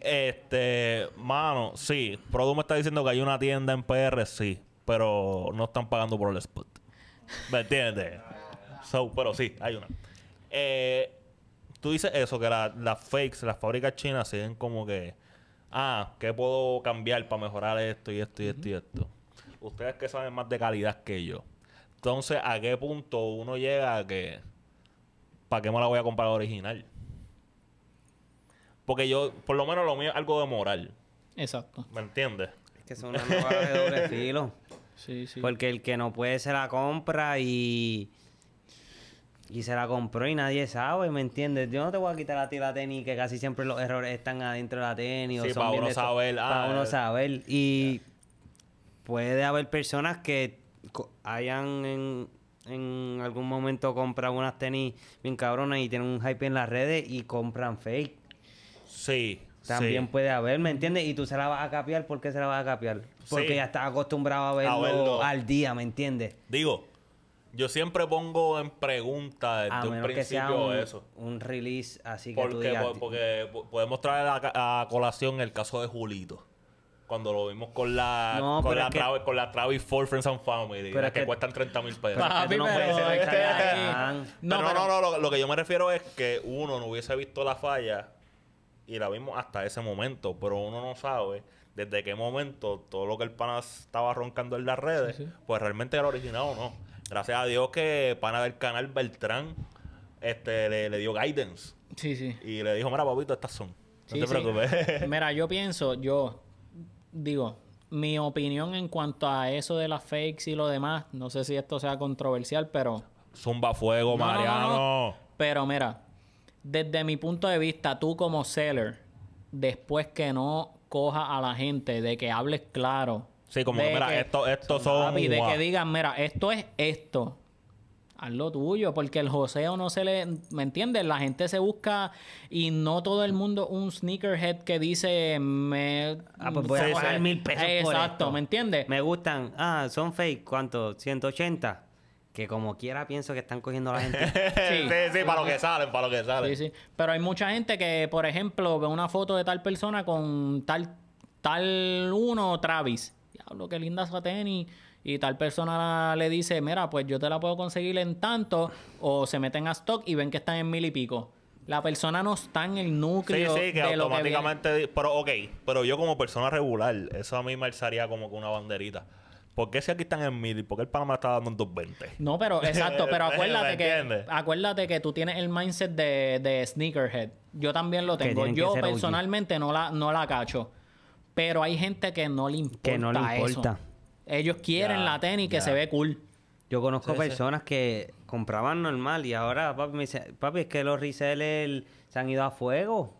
Este, mano, sí. Produ me está diciendo que hay una tienda en PR, sí. Pero no están pagando por el spot. ¿Me entiendes? So, pero sí, hay una. Eh, tú dices eso, que la- las fakes, las fábricas chinas siguen como que, ah, ¿qué puedo cambiar para mejorar esto y esto y esto y esto? Ustedes que saben más de calidad que yo. Entonces, ¿a qué punto uno llega a que, ¿para qué me la voy a comprar original? Porque yo, por lo menos lo mío es algo de moral. Exacto. ¿Me entiendes? Es que son una de doble filo. Sí, sí. Porque el que no puede se la compra y... Y se la compró y nadie sabe, ¿me entiendes? Yo no te voy a quitar a ti la tenis, que casi siempre los errores están adentro de la tenis. o Sí, son para uno saber, Para ah, uno eh. saber. Y puede haber personas que hayan en, en algún momento comprado unas tenis bien cabronas y tienen un hype en las redes y compran fake. Sí. También sí. puede haber, ¿me entiendes? Y tú se la vas a capiar, ¿por qué se la vas a capiar? Porque Sí. ya estás acostumbrado a verlo, verlo. al día, ¿me entiendes? Digo, yo siempre pongo en pregunta desde A un menos que sea principio un, eso. un release así que tú Porque, digas... po- porque po- podemos traer a, a colación el caso de Julito. cuando lo vimos con la No, con, la es que- Travis, con la Travis Ford Friends and Family, Pero las es que, que- cuestan 30 mil pesos. Pero- tú no No, No, lo, lo que yo me refiero es que uno no hubiese visto la falla y la vimos hasta ese momento, pero uno no sabe desde qué momento todo lo que el pana estaba roncando en las redes, Sí, sí. pues realmente era original o no. Gracias a Dios que pana del canal Beltrán este, le, le dio guidance Sí, sí. y le dijo, mira, papito, estas son. No Sí, te sí. preocupes. Mira, yo pienso, yo digo, mi opinión en cuanto a eso de las fakes y lo demás, no sé si esto sea controversial, pero Zumba fuego, No, no, no, Mariano. no. Pero mira, desde mi punto de vista, tú como seller, después que no coja a la gente de que hables claro. Sí, como que, mira, esto- estos son Papi, de que digan, mira, esto es esto. Haz lo tuyo, porque el joseo no se le... ¿Me entiendes? La gente se busca y no todo el mundo un sneakerhead que dice... Me, Ah, pues voy a pagar sí. mil pesos por Exacto, esto. ¿me entiendes? Me gustan. Ah, son fake. ¿Cuánto? 180. Que como quiera pienso que están cogiendo a la gente. sí, Sí. sí, para lo que salen, para lo que salen. Sí, sí. Pero hay mucha gente que, por ejemplo, ve una foto de tal persona con tal, tal uno, Travis. Diablo, qué linda esa tenis. Y tal persona le dice, mira, pues yo te la puedo conseguir en tanto. O se meten a stock y ven que están en mil y pico. La persona no está en el Sí, núcleo sí, que de lo que viene. automáticamente. pero, ok, pero yo como persona regular, eso a mí me alzaría como que una banderita. ¿Por qué si aquí están en mil y por qué el Panamá está dando en 220? No, pero exacto, pero ¿Me acuérdate que acuérdate que tú tienes el mindset de, de sneakerhead. Yo también lo tengo. Yo personalmente no la, no la cacho. Pero hay gente que no le importa. Que no le importa. Eso. Ellos quieren Ya, la tenis que ya. se ve cool. Yo conozco Sí, sí. personas que compraban normal y ahora papi me dice, papi, es que los resellers se han ido a fuego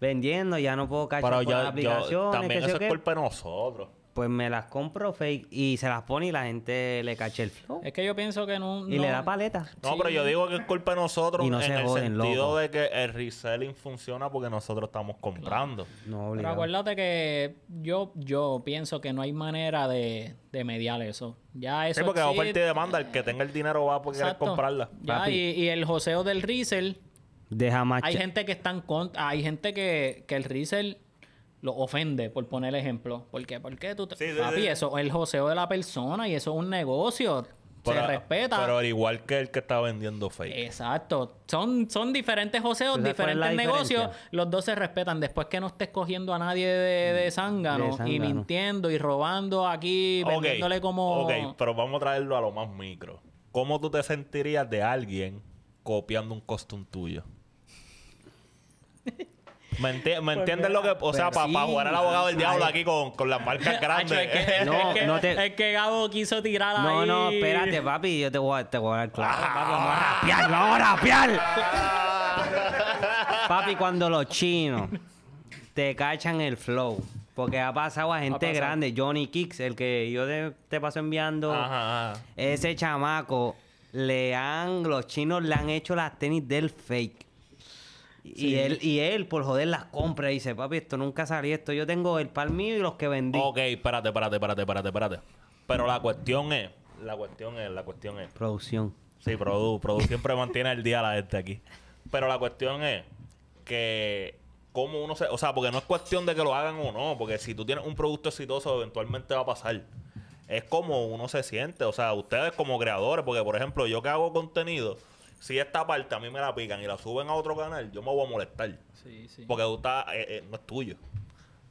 vendiendo, ya no puedo cachar Pero por las yo, yo aplicaciones, también qué sé eso es culpa de nosotros. Pues me las compro fake y se las pone y la gente le cacha el flow Es que yo pienso que no. y no- le da paleta. No, Sí. pero yo digo que es culpa de nosotros Y no en se el joden, sentido loco. de que el reselling funciona porque nosotros estamos comprando. No, Pero acuérdate que yo, yo pienso que no hay manera de, de mediar eso. Ya eso Sí, porque existe. oferta y demanda, el que tenga el dinero va a Exacto. comprarla. Ya, y, y el joseo del resell Deja más Hay gente que están con, hay gente que, que el resell lo ofende, por poner ejemplo. ¿Por qué? ¿Por qué tú te... Sí, sí, Papi, sí. eso es el joseo de la persona y eso es un negocio. Pero- se respeta. Pero al igual que el que está vendiendo fake. Exacto. Son, son diferentes joseos, ¿Tú sabes cuál es la diferentes negocios. Los dos se respetan. Después que no estés cogiendo a nadie de, de zángano y mintiendo y robando aquí, Ok, vendiéndole como... Ok, pero vamos a traerlo a lo más micro. ¿Cómo tú te sentirías de alguien copiando un costume tuyo? ¿Me, enti- me entiendes lo que...? O sea, Pues para sí, jugar al abogado del diablo aquí con, con las marcas grandes. es que, No, es que- no te- es que Gabo quiso tirar ahí. No, no, espérate, papi, yo te voy a, te voy a dar claro, Ah. papi, vamos a rapear, vamos a rapear. papi, cuando los chinos te cachan el flow, porque ha pasado a gente pasado. grande, Johnny Kicks, el que yo te, te paso enviando, Ajá, ajá. ese chamaco, le han, los chinos le han hecho las tenis del fake. Y él, y él, por joder, las compra y dice, papi, esto nunca salió esto. Yo tengo el pal mío y los que vendí. Ok, espérate, espérate, espérate, espérate, espérate. Pero la cuestión es... La cuestión es... La cuestión es... Producción. Sí, Produ, Produ siempre mantiene el día a la gente aquí. Pero la cuestión es que cómo uno se... O sea, porque no es cuestión de que lo hagan o no, porque si tú tienes un producto exitoso, eventualmente va a pasar. Es como uno se siente, o sea, ustedes como creadores, porque por ejemplo, yo que hago contenido, si esta parte a mí me la pican y la suben a otro canal, yo me voy a molestar. Sí, sí. Porque tú estás- eh, eh, no es tuyo.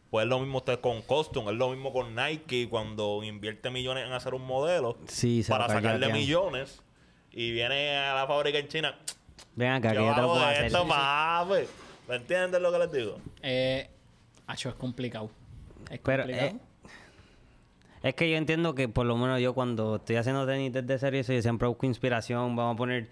Pues es lo mismo usted con Costume, es lo mismo con Nike cuando invierte millones en hacer un modelo Sí, para sacarle callatean. millones y viene a la fábrica en China. Ven acá, que Yo yo te lo puedo hacer. esto, papi. ¿Me entiendes lo que les digo? Eh, Hacho, es complicado. Es Pero, complicado. eh, Es que yo entiendo que por lo menos yo cuando estoy haciendo tenis desde serio, yo siempre busco inspiración. Vamos a poner...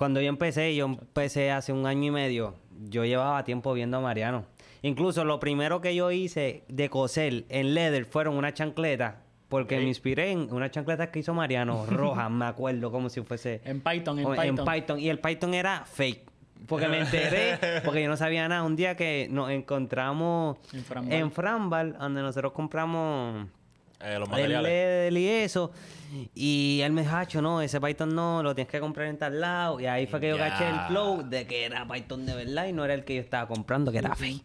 Cuando yo empecé, yo empecé hace un año y medio, yo llevaba tiempo viendo a Mariano. Incluso lo primero que yo hice de coser en leather fueron una chancleta, porque me inspiré en una chancleta que hizo Mariano, roja, me acuerdo, como si fuese... en Python, en o- Python. Y el Python era fake. Porque me enteré, porque yo no sabía nada. Un día que nos encontramos En Frambal. en Frambal, donde nosotros compramos Eh, los el materiales. Y eso. Y él me dijo, "Hacho, no, ese Python no, lo tienes que comprar en tal lado. Y ahí fue que yo Ya. caché el flow de que era Python de verdad y no era el que yo estaba comprando, que era fake.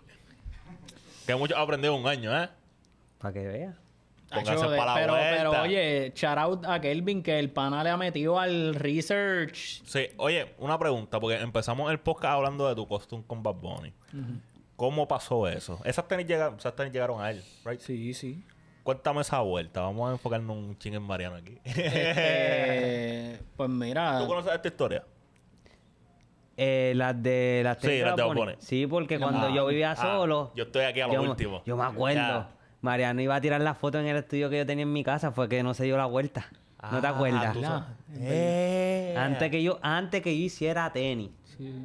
Que mucho he aprendido en un año, ¿eh? Para que vea. Póngase Acho, de- pa' la pero, pero oye, shout out a Kelvin que el pana le ha metido al research. Sí, oye, una pregunta, porque empezamos el podcast hablando de tu costume con Bad Bunny. ¿Cómo pasó eso? Esas tenis, llegaron, esas tenis llegaron a él, right? Sí, sí. Cuéntame esa vuelta. Vamos a enfocarnos un ching en Mariano aquí. Este, pues mira. ¿Tú conoces esta historia? Eh, las de las Sí, tenis las de Bunny. Sí, porque cuando Ah, yo vivía ah, solo. yo estoy aquí a lo yo último. Yo me acuerdo. Ya. Mariano iba a tirar la foto en el estudio que yo tenía en mi casa, fue que no se dio la vuelta. ¿No te Ah, acuerdas? Eh. Antes que yo, antes que yo hiciera tenis.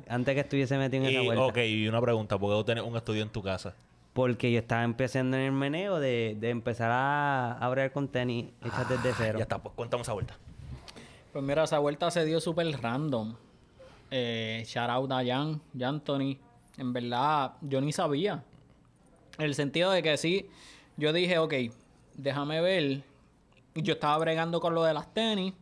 Antes que estuviese metido en esa Y, vuelta. ok, y una pregunta. ¿Por qué tú tienes un estudio en tu casa? Porque yo estaba empezando en el meneo de, de empezar a abrir con tenis hechas desde cero. Ah, Ya está, pues cuéntame esa vuelta. Pues mira, esa vuelta se dio súper random. Eh, shout out a Jan, Anthony. En verdad, yo ni sabía. En el sentido de que sí, yo dije, ok, déjame ver. Yo estaba bregando con lo de las tenis.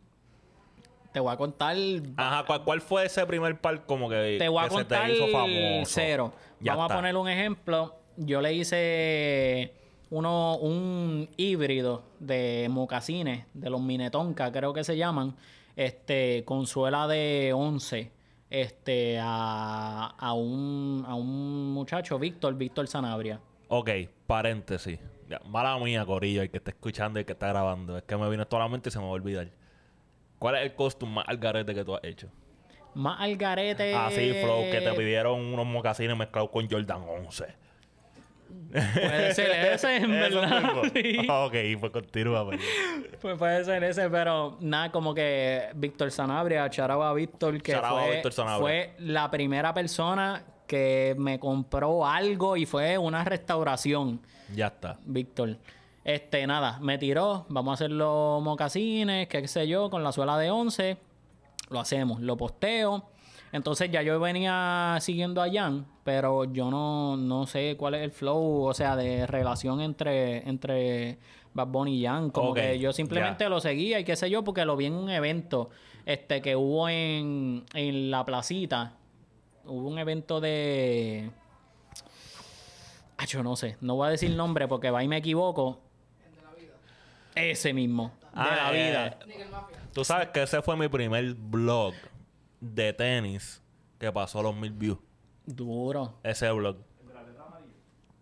Te voy a contar. Ajá, ¿cuál, cuál fue ese primer par como que, Te voy a que se contar te hizo famoso? cero. Ya Vamos está. a poner un ejemplo. Yo le hice uno, un híbrido de mocasines, de los Minetonka, creo que se llaman, este, con suela de 11, este, a, a un, a un muchacho, Víctor, Víctor Sanabria. Ok, paréntesis. Ya, mala mía, Corillo, el que está escuchando y el que está grabando. Es que me vino esto a la mente y se me va a olvidar. ¿Cuál es el costume más al garete que tú has hecho? Más al garete. Así, Flow, que te pidieron unos mocasines mezclados con Jordan 11. Puede ser ese, en verdad. sí. Ok, pues continúa. pues. Pues puede ser ese, pero nada, como que Víctor Sanabria, charaba a Víctor, que fue, Víctor Sanabria. fue la primera persona que me compró algo y fue una restauración, Ya está. Víctor. Este, nada, me tiró, vamos a hacer los mocasines, qué sé yo, con la suela de 11. Lo hacemos, lo posteo. Entonces ya yo venía siguiendo a Jan, pero yo no, no sé cuál es el flow, o sea, de relación entre, entre Bad Bunny y Jan. Como que yo simplemente lo seguía y qué sé yo, porque lo vi en un evento este que hubo en, en la placita. Hubo un evento de... Ah, yo no sé, no voy a decir nombre porque va y me equivoco. Ese mismo, de Ah, la eh, vida. Tú sabes que ese fue mi primer blog de tenis que pasó los mil views. Duro. Ese blog.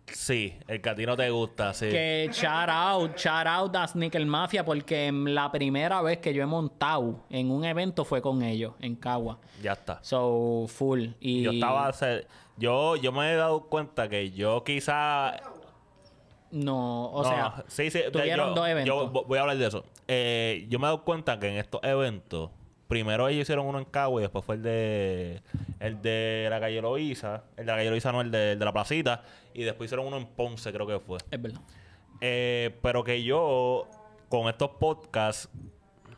Sí, el que a ti no te gusta, sí. Que shout out, shout out a Sneaker Mafia porque la primera vez que yo he montado en un evento fue con ellos, en Cagua. Ya está. So, full. Y Yo estaba... Yo, yo me he dado cuenta que yo quizá... No, o No, sea, sí, sí, tuvieron yo, dos eventos. Yo vo- voy a hablar de eso. Eh, yo me he dado cuenta que en estos eventos, primero ellos hicieron uno en Cagua y después fue el de el de la calle Loíza. El de la calle Loíza no, el de, el de la placita. Y después hicieron uno en Ponce, creo que fue. Es verdad. Eh, pero que yo, con estos podcasts,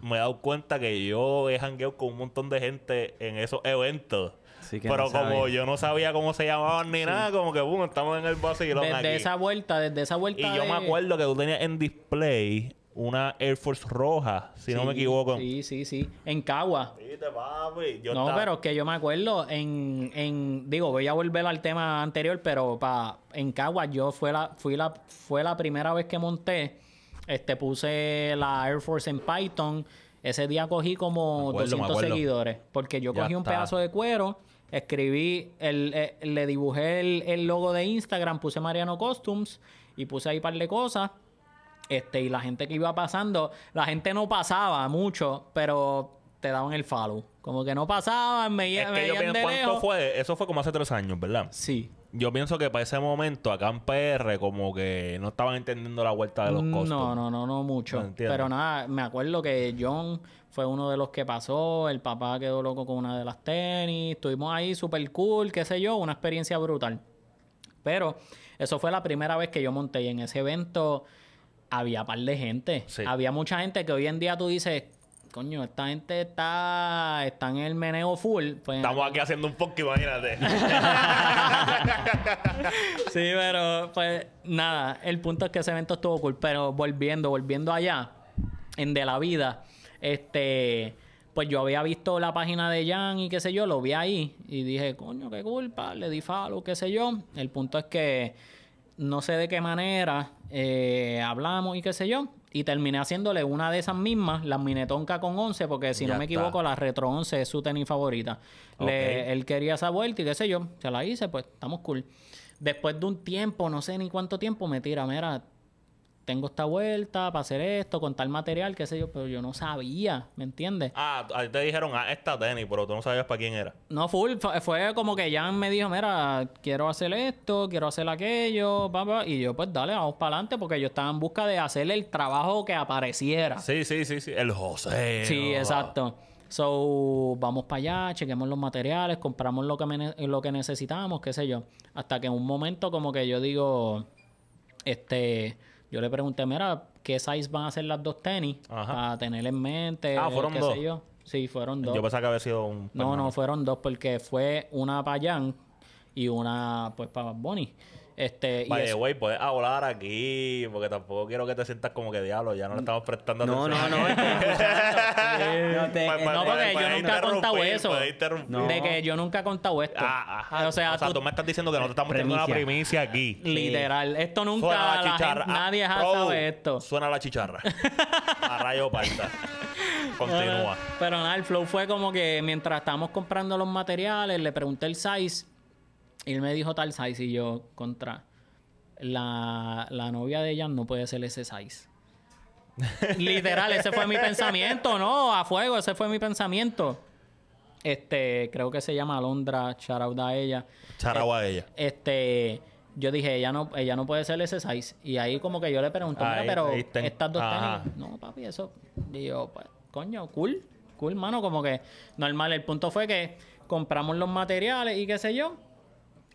me he dado cuenta que yo he jangueado con un montón de gente en esos eventos. Sí que pero no como sabía. yo no sabía cómo se llamaban ni nada, como que boom, estamos en el vacilón Desde aquí. esa vuelta, desde esa vuelta. Y yo me acuerdo que tú tenías en display una Air Force roja, si no me equivoco. Sí, sí, sí. En Cagua. Viste, papi. Yo no, estaba- pero que yo me acuerdo en, en digo, voy a volver al tema anterior, pero pa, en Cagua yo fue la, fui la, fue la primera vez que monté, este puse la Air Force en Python, ese día cogí como acuerdo, me 200 acuerdo. seguidores, porque yo Ya cogí un está. pedazo de cuero, escribí, el, eh, le dibujé el, el logo de Instagram, puse Mariano Costumes y puse ahí un par de cosas. Este, y la gente que iba pasando, la gente no pasaba mucho, pero te daban el follow. Como que no pasaban, me, Es me que yo pienso, de ¿cuánto lejos. fue? Eso fue como hace tres años, ¿verdad? Sí. Yo pienso que para ese momento acá en PR como que no estaban entendiendo la vuelta de los costos. No, no, no, no mucho. No. Pero nada, me acuerdo que John fue uno de los que pasó, el papá quedó loco con una de las tenis, estuvimos ahí súper cool, qué sé yo, una experiencia brutal. Pero eso fue la primera vez que yo monté y en ese evento había par de gente. Sí. Había mucha gente que hoy en día tú dices, coño, esta gente está, está en el meneo full. Pues, Estamos aquí haciendo un poco, imagínate. Sí, pero pues nada, el punto es que ese evento estuvo cool, pero volviendo, volviendo allá, en De la Vida, este, pues yo había visto la página de Jan y qué sé yo, lo vi ahí y dije, coño, qué culpa, le di follow, qué sé yo. El punto es que no sé de qué manera, eh, hablamos y qué sé yo. Y terminé haciéndole una de esas mismas, la Minetonka con 11, porque si Ya no me está. equivoco, la Retro 11 es su tenis favorita. Le- él quería esa vuelta y qué sé yo. Se la hice, pues estamos cool. Después de un tiempo, no sé ni cuánto tiempo, me tira, mira, tengo esta vuelta para hacer esto, con tal material, qué sé yo, pero yo no sabía, ¿me entiendes? Ah, a ti te dijeron, ah, esta tenis, pero tú no sabías para quién era. No, full, fue, fue como que Jan me dijo, mira, quiero hacer esto, quiero hacer aquello, pa, pa", y yo pues dale, vamos para adelante, porque yo estaba en busca de hacerle el trabajo que apareciera. Sí, sí, sí, sí. El José. Sí, exacto. So, vamos para allá, chequemos los materiales, compramos lo que, me lo que necesitamos, qué sé yo. Hasta que en un momento como que yo digo, este, yo le pregunté, mira, ¿qué size van a ser las dos tenis? Ajá. Para tener en mente, Ah, ¿fueron qué dos? sé yo. Sí, fueron dos. Yo pensaba que había sido un... No, no, fueron dos porque fue una para Jan y una pues para Bonnie. Este, y güey, puedes hablar aquí, porque tampoco quiero que te sientas como que diablo, ya no le estamos prestando No, no, atención. no. estoy escuchando. No te- pues, no, porque yo nunca he contado eso. No. De que yo nunca he contado esto. Ah, ajá. o sea, tú- tú me estás diciendo que no te estamos teniendo una Primicia. primicia aquí. literal. Esto nunca Suena la la chicharra. gente- nadie Ah, ha Pro, sabe esto. Suena la chicharra. A rayo parta. Continúa. Pero nada, el flow fue como que mientras estábamos comprando los materiales, le pregunté el size y él me dijo tal size y yo contra la, la novia de ella no puede ser ese size. Literal, ese fue mi pensamiento, ¿no? A fuego, ese fue mi pensamiento. Este, creo que se llama Alondra, shout out a ella. Charagua a ella. Este, yo dije, ella no, ella no puede ser ese size. Y ahí como que yo le pregunto, mira, Ahí, pero ahí ten- estas dos Ajá. tenis, no, papi, eso. Y yo, pues, coño, cool, cool, mano, como que normal. El punto fue que compramos los materiales y qué sé yo.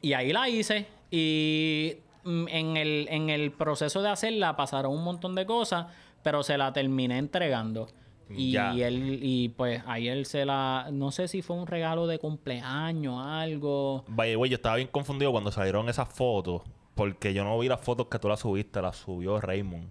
Y ahí la hice. Y mm, en el, en el proceso de hacerla pasaron un montón de cosas, pero se la terminé entregando. Y Ya. él, y pues ahí él se la, no sé si fue un regalo de cumpleaños, algo. Vaya, güey, yo estaba bien confundido cuando salieron esas fotos. Porque yo no vi las fotos que tú las subiste, las subió Raymond.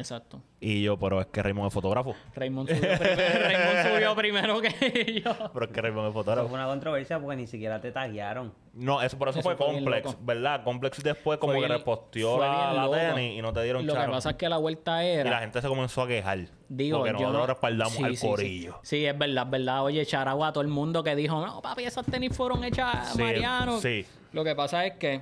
Exacto. Y yo, pero es que Raymond es fotógrafo. Raymond subió, primero, Raymond subió primero que yo. Pero es que Raymond es Eso fotógrafo. fue una controversia porque ni siquiera te taguearon. No, eso por eso, Eso fue fue Complex. ¿verdad? Complex después como Fue que reposteó la, la tenis y no te dieron Lo que pasa es que la vuelta era. Y la gente se comenzó a quejar. Digo, porque yo nosotros no- respaldamos Sí, al sí, sí. corillo. Sí, es verdad, es verdad. Oye, charagua a todo el mundo que dijo, no, papi, esas tenis fueron hechas a Sí, Mariano. sí. Lo que pasa es que,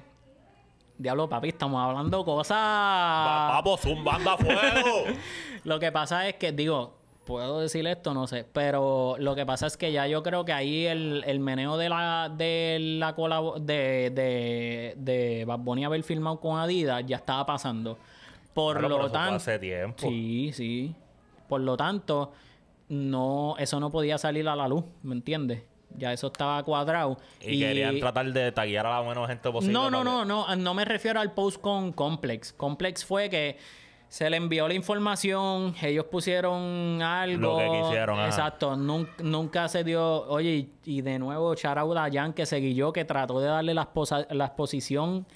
diablo, papi, estamos hablando cosas. Va- Vamos, zumbando a fuego. Lo que pasa es que, digo, puedo decir esto, no sé, pero lo que pasa es que ya yo creo que ahí el, el meneo de la de la colabo- de, de, de Bad Bunny haber filmado con Adidas ya estaba pasando. Por Claro, lo tanto. hace tiempo. Sí, sí. Por lo tanto, no, eso no podía salir a la luz, ¿me entiendes? Ya eso estaba cuadrado. Y, querían tratar de taguear a la menos gente posible. No, no, no, no, no me refiero al post con Complex. Complex fue que se le envió la información, ellos pusieron algo. Lo que quisieron. Exacto, nun- nunca se dio. Oye, y, y de nuevo, Charau Dayan que se guilló, que trató de darle la exposición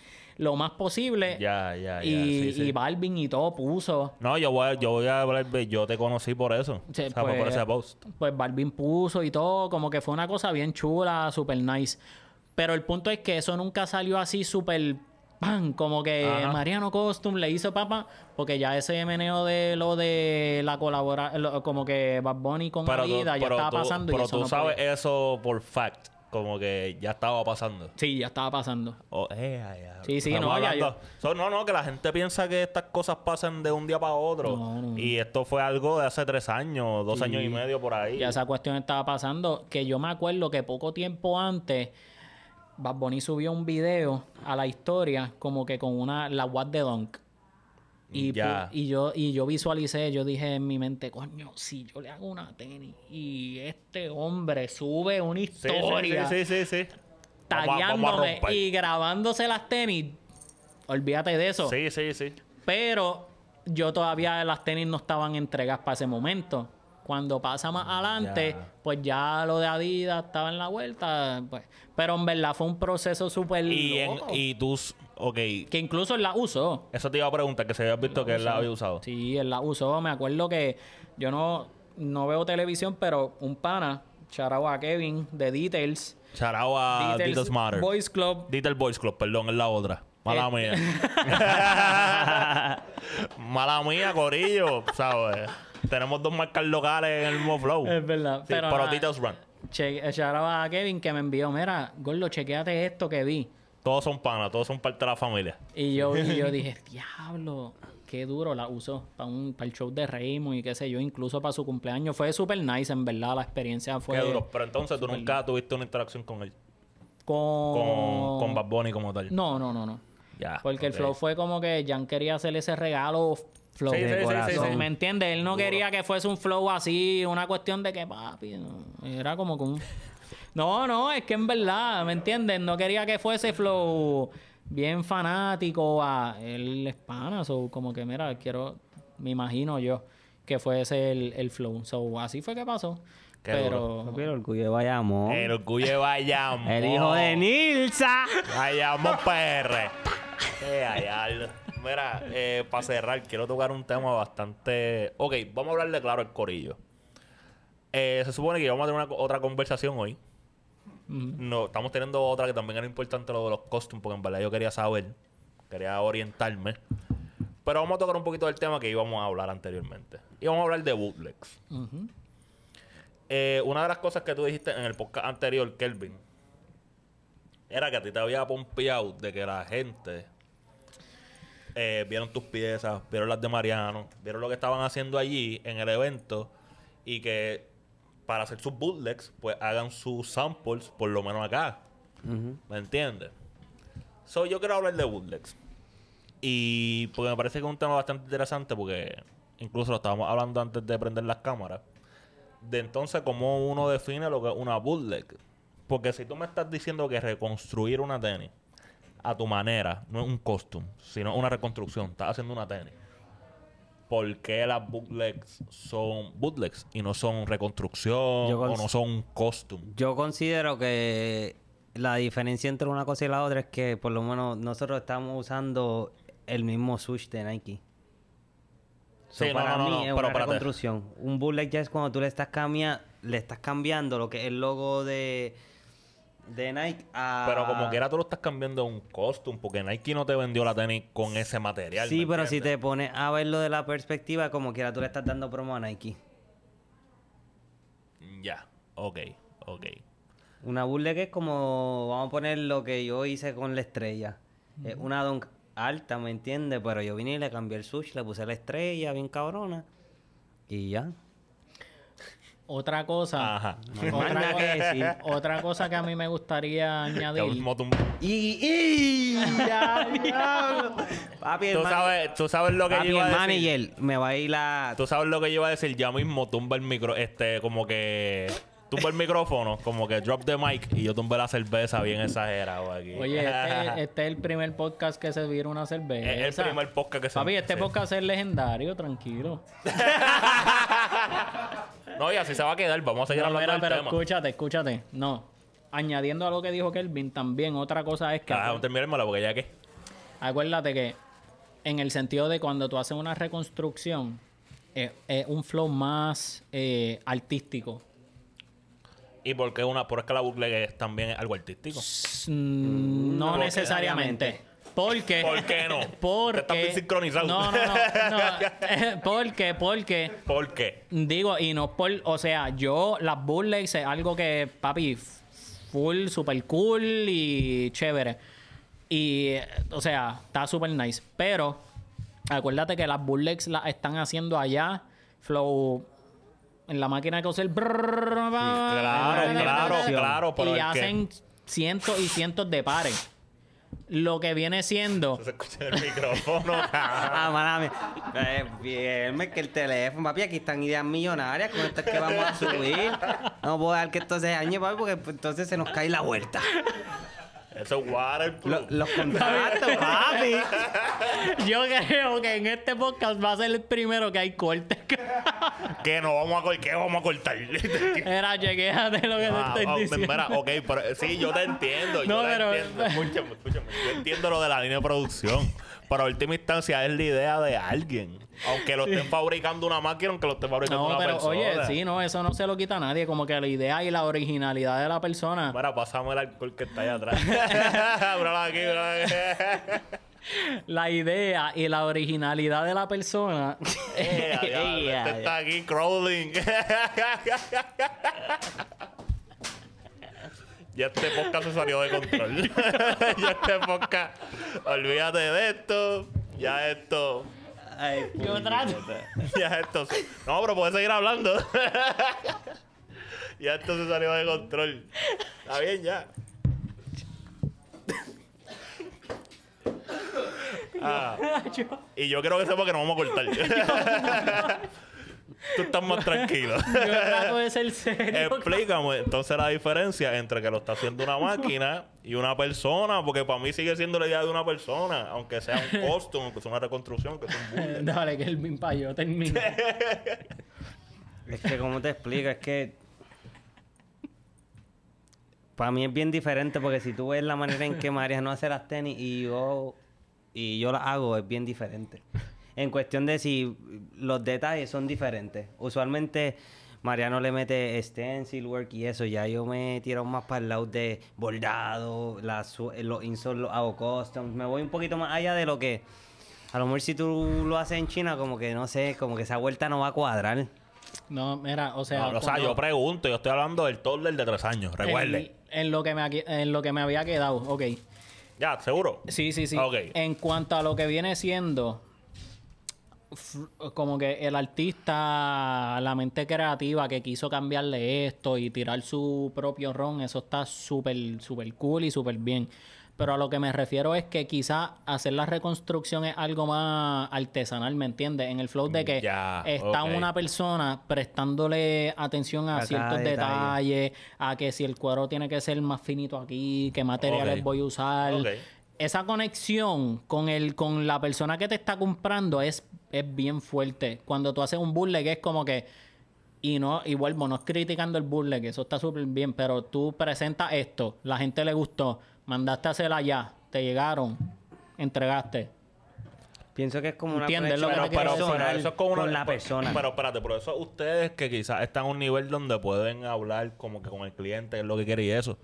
lo más posible. Ya, ya, ya. y, sí, sí. y Balvin y todo puso. No, yo voy, a, yo voy a hablar, de- yo te conocí por eso. Sí, o sea, por pues- ese post. Pues Balvin puso y todo, como que fue una cosa bien chula, super nice. Pero el punto es que eso nunca salió así súper pan, como que Ajá. Mariano Costum le hizo papá, porque ya ese meneo de lo de la colaboración, como que Bad Bunny con Pero tú, Adidas ya pero estaba tú- pasando y pero eso tú no sabes podía. eso por fact. Como que ya estaba pasando. Sí, ya estaba pasando. Oh, eh, ay, ay. Sí, sí, no, ya So, no, no, que la gente piensa que estas cosas pasan de un día para otro. No, no, no. Y esto fue algo de hace tres años, dos Sí. años y medio por ahí. Ya esa cuestión estaba pasando, que yo me acuerdo que poco tiempo antes Bad Bunny subió un video a la historia como que con una la What de Dunk. Y, Ya. pu- y yo y yo visualicé, yo dije en mi mente, coño, si yo le hago una tenis y este hombre sube una historia sí, romper. y grabándose las tenis, olvídate de eso. Sí, sí, sí. Pero yo todavía las tenis no estaban entregadas para ese momento. Cuando pasa más adelante, pues ya lo de Adidas estaba en la vuelta. Pues. Pero en verdad fue un proceso súper Y, en, y tú, ok, Que incluso él la usó. eso te iba a preguntar, que se había visto que él la había usado. Sí, él la usó. Me acuerdo que yo no, no veo televisión, pero un pana, charao a Kevin de Details. Charao a Details Matter. Boys Club. Detail Boys Club, perdón, es la otra. Mala mía. Mala mía, Corillo, ¿sabes? Tenemos dos marcas locales en el mismo flow. Es verdad. Sí, pero pero Run. che- out a Kevin que me envió, mira, Gordo, chequeate esto que vi. Todos son panas, todos son parte de la familia. Y yo, y yo dije, diablo, qué duro la usó para el show de Raymond y qué sé yo, incluso para su cumpleaños. Fue súper nice, en verdad, la experiencia fue Qué duro. Pero entonces tú nunca tuviste una interacción con él. con... Con, con Bad Bunny como tal. No, no, no, no. Ya. Porque el flow fue como que Jan quería hacerle ese regalo flow Sí, sí, de sí, sí, corazón. sí. ¿Me entiendes? Él no Duro. quería que fuese un flow así, una cuestión de que papi, no. era como que un... No, no, es que en verdad, ¿me entiendes? No quería que fuese flow bien fanático a él es pana, so, como que mira, quiero, me imagino yo que fuese el, el flow. So, así fue que pasó. Qué Pero Papi, el orgullo de Bayamón. El orgullo de Bayamón. El hijo de Nilsa. Bayamón PR. Ay, ay. Mira, eh, para cerrar, quiero tocar un tema bastante... Ok, vamos a hablarle claro al corillo. Eh, se supone que vamos a tener una- otra conversación hoy. No, estamos teniendo otra que también era importante lo de los costumes, porque en verdad yo quería saber, quería orientarme. Pero vamos a tocar un poquito del tema que íbamos a hablar anteriormente. Y vamos a hablar de bootlegs. Eh, una de las cosas que tú dijiste en el podcast anterior, Kelvin, era que a ti te había pompeado de que la gente eh, vieron tus piezas, vieron las de Mariano, vieron lo que estaban haciendo allí en el evento y que para hacer sus bootlegs, pues hagan sus samples, por lo menos acá. ¿Me entiendes? So, yo quiero hablar de bootlegs. Y porque me parece que es un tema bastante interesante porque incluso lo estábamos hablando antes de prender las cámaras. De entonces cómo uno define lo que es una bootleg. Porque si tú me estás diciendo que reconstruir una tenis a tu manera no es un costume, sino una reconstrucción, estás haciendo una tenis. ¿Por qué las bootlegs son bootlegs y no son reconstrucción o no son costume? Yo considero que la diferencia entre una cosa y la otra es que por lo menos nosotros estamos usando el mismo switch de Nike. So, Sí, para no, no, mí no, es una reconstrucción. Un bootleg ya es cuando tú le estás cambiando, le estás cambiando lo que es el logo de, de Nike a... Pero como quiera tú lo estás cambiando a un costume, porque Nike no te vendió la tenis con ese material. Sí, ¿me pero si te pones a verlo de la perspectiva, como quiera tú le estás dando promo a Nike. Ya, ok, ok. Una bootleg es como, vamos a poner lo que yo hice con la estrella. Es una dunk alta, ¿me entiendes? Pero yo vine y le cambié el switch, le puse la estrella bien cabrona. Y ya. Otra cosa, Ajá. No otra, que decir. otra cosa que a mí me gustaría Ya añadir. Y, y ya. Papi, el, tú man- sabes, tú sabes lo que papi, yo iba el a decir. manager me va a ir la... Tú sabes lo que yo iba a decir. Ya mismo tumba el micro, este, como que tumba el micrófono, como que drop the mic y yo tumbé la cerveza bien exagerado aquí. Oye, este, este es el primer podcast que se vieron una cerveza. es el primer podcast que se Papi, este sí. podcast es legendario, tranquilo. No, y así se va a quedar. Vamos a seguir No, hablando mira, del pero tema. escúchate, escúchate. No. Añadiendo a lo que dijo Kelvin, también otra cosa es que... Ah, vamos a terminármela porque ya que. Acuérdate que en el sentido de cuando tú haces una reconstrucción, eh, es un flow más eh, artístico. ¿Y por qué una? Porque la bootleg es también algo artístico. Mm, no no necesariamente. Porque, ¿Por qué no? Porque, Te estás bien sincronizado. No, no, no. no. porque, porque, ¿Por qué? digo, y no por, o sea, yo las bootlegs es algo que, papi, full, super cool y chévere. Y, eh, o sea, está super nice. Pero, acuérdate que las bootlegs las están haciendo allá, flow, en la máquina que usa el... Claro, claro, claro. Pero y que- hacen cientos y cientos de pares. Lo que viene siendo... Se escucha el micrófono. Ah, mala mía. Eh, bien, que el teléfono, papi, aquí están ideas millonarias con estas que vamos a subir. No puedo dejar que esto se dañe, papi, porque pues, entonces se nos cae la vuelta. Eso es waterproof. Lo- los contratos, papi. Yo creo que en este podcast va a ser el primero que hay cortes. Que no vamos a cortar. ¿Qué vamos a cortar? Era, chequéate lo que Ah, te estoy ah, diciendo. mira, ok, pero sí, yo te entiendo. No, yo te pero- entiendo. Escúchame, escúchame. Yo entiendo lo de la línea de producción. Pero a última instancia es la idea de alguien. Aunque lo estén fabricando una máquina, aunque lo esté fabricando No, una pero persona. oye, sí, no, eso no se lo quita a nadie. Como que la idea y la originalidad de la persona. Mira, pasame el alcohol que está allá atrás. Míralo aquí, míralo aquí. La idea y la originalidad de la persona. Eh, a diablo, Ea, este está aquí crawling. ya este podcast se salió de control. ya este podcast. Olvídate de esto. Ya esto. Ay, Yo trato. Ya esto. No, pero puedes seguir hablando. ya esto se salió de control. Está bien, ya. Ah, y yo creo que sepa que nos vamos a cortar. Tú estás más tranquilo. Yo trato de ser serio. Explícame entonces la diferencia entre que lo está haciendo una máquina y una persona, porque para mí sigue siendo la idea de una persona, aunque sea un costume, aunque sea una reconstrucción, que sea un. Dale, que el min pa' yo termino. Es que, ¿cómo te explico? Es que. Para mí es bien diferente porque si tú ves la manera en que Mariano hace las tenis y yo, y yo las hago, es bien diferente. En cuestión de si los detalles son diferentes. Usualmente Mariano le mete stencil work y eso. Ya yo me tiro más para el lado de bordado, las su- los insoles los hago custom. Me voy un poquito más allá de lo que. A lo mejor si tú lo haces en China, como que no sé, como que esa vuelta no va a cuadrar. No, mira, o sea. No, o sea, cuando- yo pregunto, yo estoy hablando del toddler de tres años, recuerde. En, en lo que me, en lo que me había quedado, ok. Ya, seguro. Sí, sí, sí. Ok. En cuanto a lo que viene siendo, como que el artista, la mente creativa que quiso cambiarle esto y tirar su propio ron, eso está súper, súper cool y súper bien. Pero a lo que me refiero es que quizá hacer la reconstrucción es algo más artesanal, ¿me entiendes? En el flow de que Ya, está una persona prestándole atención a, ciertos detalle. detalles, a que si el cuero tiene que ser más finito aquí, qué materiales voy a usar. Esa conexión con el, con la persona que te está comprando es, es bien fuerte. Cuando tú haces un burle que es como que y no, y vuelvo, no es criticando el burle, que eso está súper bien, pero tú presentas esto, la gente le gustó, mandaste a hacer allá, te llegaron, entregaste. Pienso que es como una ¿Entiendes lo que conexión te quiero pero, decir? pero eso es como una, con la persona. Pero espérate, pero eso ustedes que quizás están a un nivel donde pueden hablar como que con el cliente, qué es lo que quiere y eso.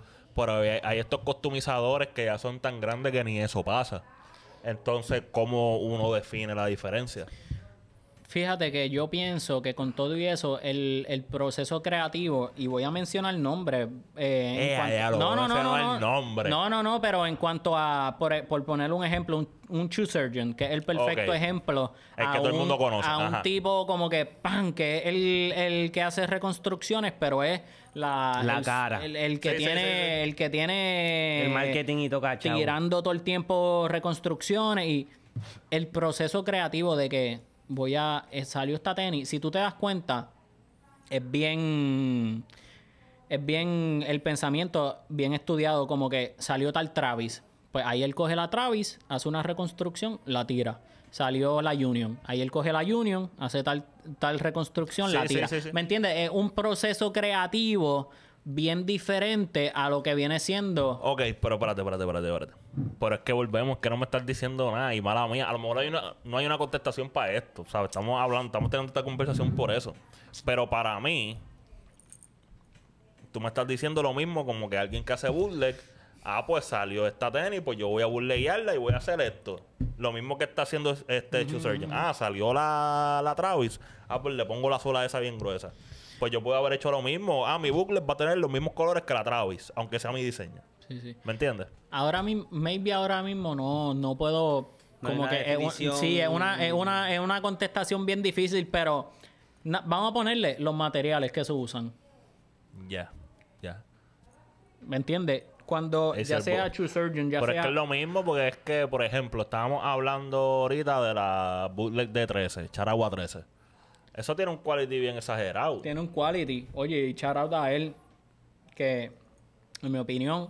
Pero hay, hay estos customizadores que ya son tan grandes que ni eso pasa. Entonces, ¿cómo uno define la diferencia? Fíjate que yo pienso que con todo y eso, el, el proceso creativo, y voy a mencionar nombres. Eh, Eh, cuanto- ya lo no, a no, no, no, el nombre. no, no, no, pero en cuanto a, por, por poner un ejemplo, un, un True Surgeon, que es el perfecto ejemplo. El a que todo el un- mundo conoce, A un tipo como que, pan, que es el, el que hace reconstrucciones, pero es la... La el- cara. El, el que Sí, tiene... sí, sí. El que tiene... El marketing y toca chavo. Tirando todo el tiempo reconstrucciones y el proceso creativo de que voy a eh, salió esta tenis si tú te das cuenta es bien es bien el pensamiento bien estudiado como que salió tal Travis pues ahí él coge la Travis hace una reconstrucción la tira salió la Union ahí él coge la Union hace tal tal reconstrucción Sí, la tira sí, sí. ¿me entiendes? es un proceso creativo bien diferente a lo que viene siendo Ok, pero espérate, espérate, espérate, espérate. Pero es que volvemos, que no me estás diciendo nada. Y mala mía, a lo mejor hay una, no hay una contestación para esto. ¿Sabes? Estamos hablando, estamos teniendo esta conversación por eso. Pero para mí, tú me estás diciendo lo mismo como que alguien que hace bootleg. Ah, pues salió esta tenis, pues yo voy a burleguearla y voy a hacer esto. Lo mismo que está haciendo este Shoe Surgeon. Ah, salió la, la Travis. Ah, pues le pongo la sola esa bien gruesa. Pues yo puedo haber hecho lo mismo. Ah, mi booklet va a tener los mismos colores que la Travis, aunque sea mi diseño. Sí, sí. ¿Me entiendes? Ahora mismo, maybe ahora mismo no, no puedo. No Como que es sí, es una, es una, es una contestación bien difícil, pero na- vamos a ponerle los materiales que se usan. Ya, ya. ¿Me entiendes? Cuando ya sea bo- True Surgeon, ya Pero sea. es que es lo mismo porque es que, por ejemplo, estábamos hablando ahorita de la bootleg de 13, Charagua 13. Eso tiene un quality bien exagerado. Tiene un quality. Oye, y shout a él, que en mi opinión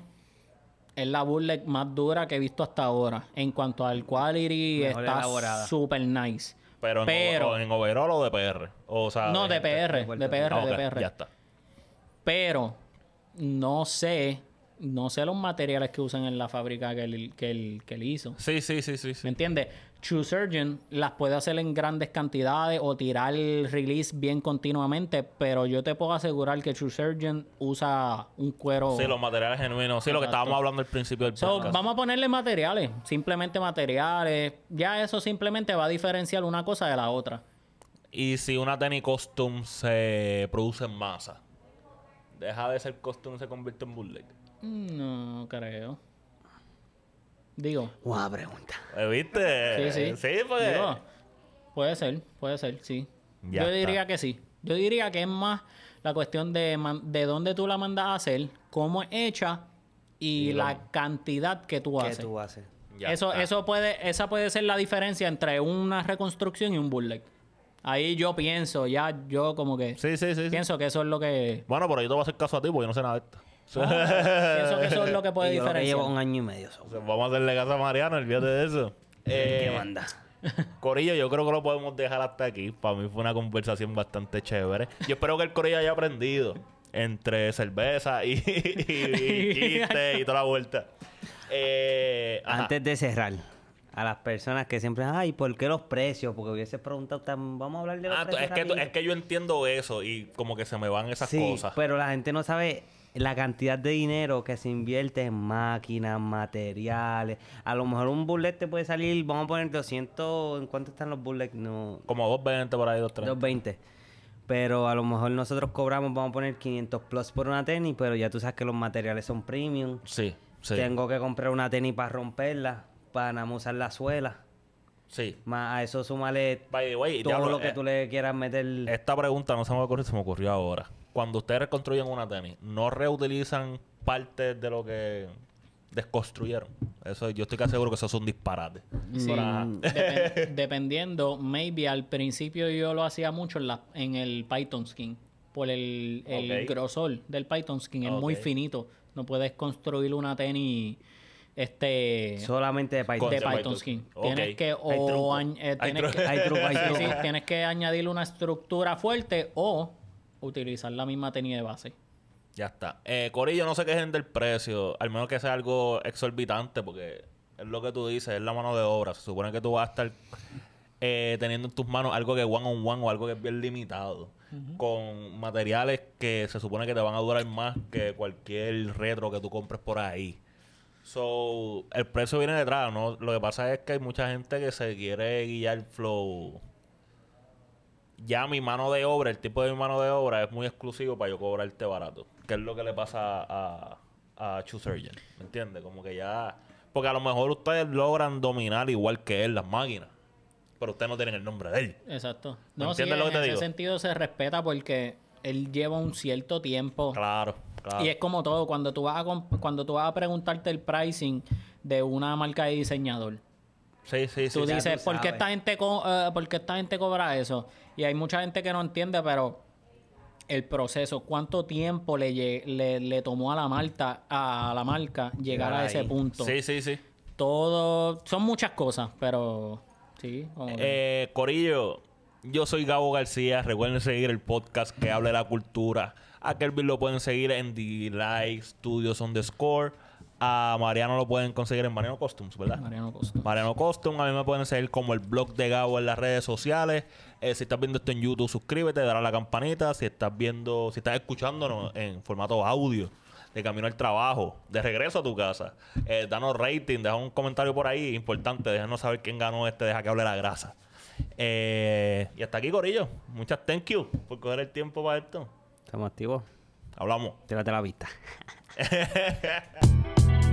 es la burla más dura que he visto hasta ahora. En cuanto al quality, Mejor está super nice. Pero en, Pero- o- en overall o de PR. O sea, No, de gente. PR, de PR, Ah, ok, de PR. Ya está. Pero no sé no sé los materiales que usan en la fábrica que él, que él, que él hizo. Sí, sí, sí, sí. sí. ¿Me entiendes? True Surgeon las puede hacer en grandes cantidades o tirar el release bien continuamente, pero yo te puedo asegurar que True Surgeon usa un cuero. Sí, los materiales genuinos. Sí, lo que estábamos hablando al principio del So, podcast. vamos a ponerle materiales, simplemente materiales. Ya eso simplemente va a diferenciar una cosa de la otra. Y si una tenis custom se produce en masa, deja de ser custom y se convierte en bootleg. No creo. Digo, Buena pregunta. ¿Eh, ¿Viste? sí, sí. Sí, pues. Digo, puede ser, puede ser, sí. Ya Yo está. diría que sí. Yo diría que es más la cuestión de, de dónde tú la mandas a hacer, cómo es hecha y, Y lo- la cantidad que tú ¿Qué haces. tú haces? Ya eso, está. eso puede, esa puede ser la diferencia entre una reconstrucción y un bootleg. Ahí yo pienso, ya yo como que Sí, sí, sí. sí. pienso que eso es lo que Bueno, pero yo te voy a hacer caso a ti porque yo no sé nada de esto. pienso que eso es lo que puede Y yo lo que diferenciar. llevo un año y medio. so, O sea, Vamos a hacerle caso a Mariano, olvídate de eso. ¿Qué Eh, manda? Corillo, yo creo que lo podemos dejar hasta aquí. Para mí fue una conversación bastante chévere. Yo espero que el Corillo haya aprendido entre cerveza y, y, chistes y toda la vuelta. Eh. Antes de cerrar, a las personas que siempre, ay, ¿por qué los precios? Porque hubiese preguntado, tan- vamos a hablar de los Ah, precios. es, que, es que yo entiendo eso y como que se me van esas sí, cosas. pero la gente no sabe la cantidad de dinero que se invierte en máquinas, materiales. A lo mejor un bullet te puede salir, vamos a poner 200, ¿en cuánto están los bullets? No, Como 220 por ahí, 230. 220. Pero a lo mejor nosotros cobramos, vamos a poner 500 plus por una tenis, pero ya tú sabes que los materiales son premium. Sí, sí. Tengo que comprar una tenis para romperla, para nada usar la suela. Sí. Más a eso súmale By the way, todo diablo, lo que eh, tú le quieras meter. Esta pregunta no se me ocurrió, se me ocurrió ahora. Cuando ustedes reconstruyen una tenis, ¿no reutilizan partes de lo que desconstruyeron? Eso, yo estoy casi seguro que eso es un disparate. Sí, dependiendo, maybe al principio yo lo hacía mucho en, la, en el Python skin. Por el, el grosor del Python skin. Es muy finito. No puedes construir una tenis este Solamente de Python. De Python Python skin. Tienes que Hay o truco. añ- Hay tienes truco. que- Hay truco, hay Sí, sí, truco. tienes que añadirle una estructura fuerte o utilizar la misma tenis de base. Ya está. Eh, Corillo, no se quejen del precio, al menos que sea algo exorbitante, porque es lo que tú dices, es la mano de obra. Se supone que tú vas a estar eh, teniendo en tus manos algo que es one on one o algo que es bien limitado, con materiales que se supone que te van a durar más que cualquier retro que tú compres por ahí. So, el precio viene detrás, ¿no? Lo que pasa es que hay mucha gente que se quiere guiar flow. Ya mi mano de obra, el tipo de mi mano de obra es muy exclusivo para yo cobrarte barato. Que es lo que le pasa a, a True Surgeon. ¿Me entiendes? Como que ya... Porque a lo mejor ustedes logran dominar igual que él las máquinas. Pero ustedes no tienen el nombre de él. Exacto. ¿Me No, sí, entiendes lo que en te ese digo? sentido se respeta porque él lleva un cierto tiempo. Claro, claro. Y es como todo, cuando tú vas a cuando tú vas a preguntarte el pricing de una marca de diseñador, Sí, sí, sí. tú sí. dices, tú ¿por qué esta gente co- eh, por qué esta gente cobra eso? Y hay mucha gente que no entiende, pero el proceso, cuánto tiempo le, le, le tomó a la marca a la marca llegar a ese punto. Sí, sí, sí. Todo son muchas cosas, pero sí, Eh, Corillo, yo soy Gabo García. Recuerden seguir el podcast que habla de la cultura. A Kelvin lo pueden seguir en The Like Studios on the Score. A Mariano lo pueden conseguir en Mariano Costumes, ¿verdad? Mariano Costa. Mariano Costume, a mí me pueden seguir como el blog de Gabo en las redes sociales. Eh, si estás viendo esto en YouTube, suscríbete, dale a la campanita. Si estás viendo, si estás escuchándonos en formato audio, de camino al trabajo, de regreso a tu casa, eh, danos rating, deja un comentario por ahí, importante, déjanos saber quién ganó este, deja que hable la grasa. Eh, y hasta aquí, Corillo. Muchas thank you por coger el tiempo para esto. Estamos activos. Hablamos. Tírate la vista.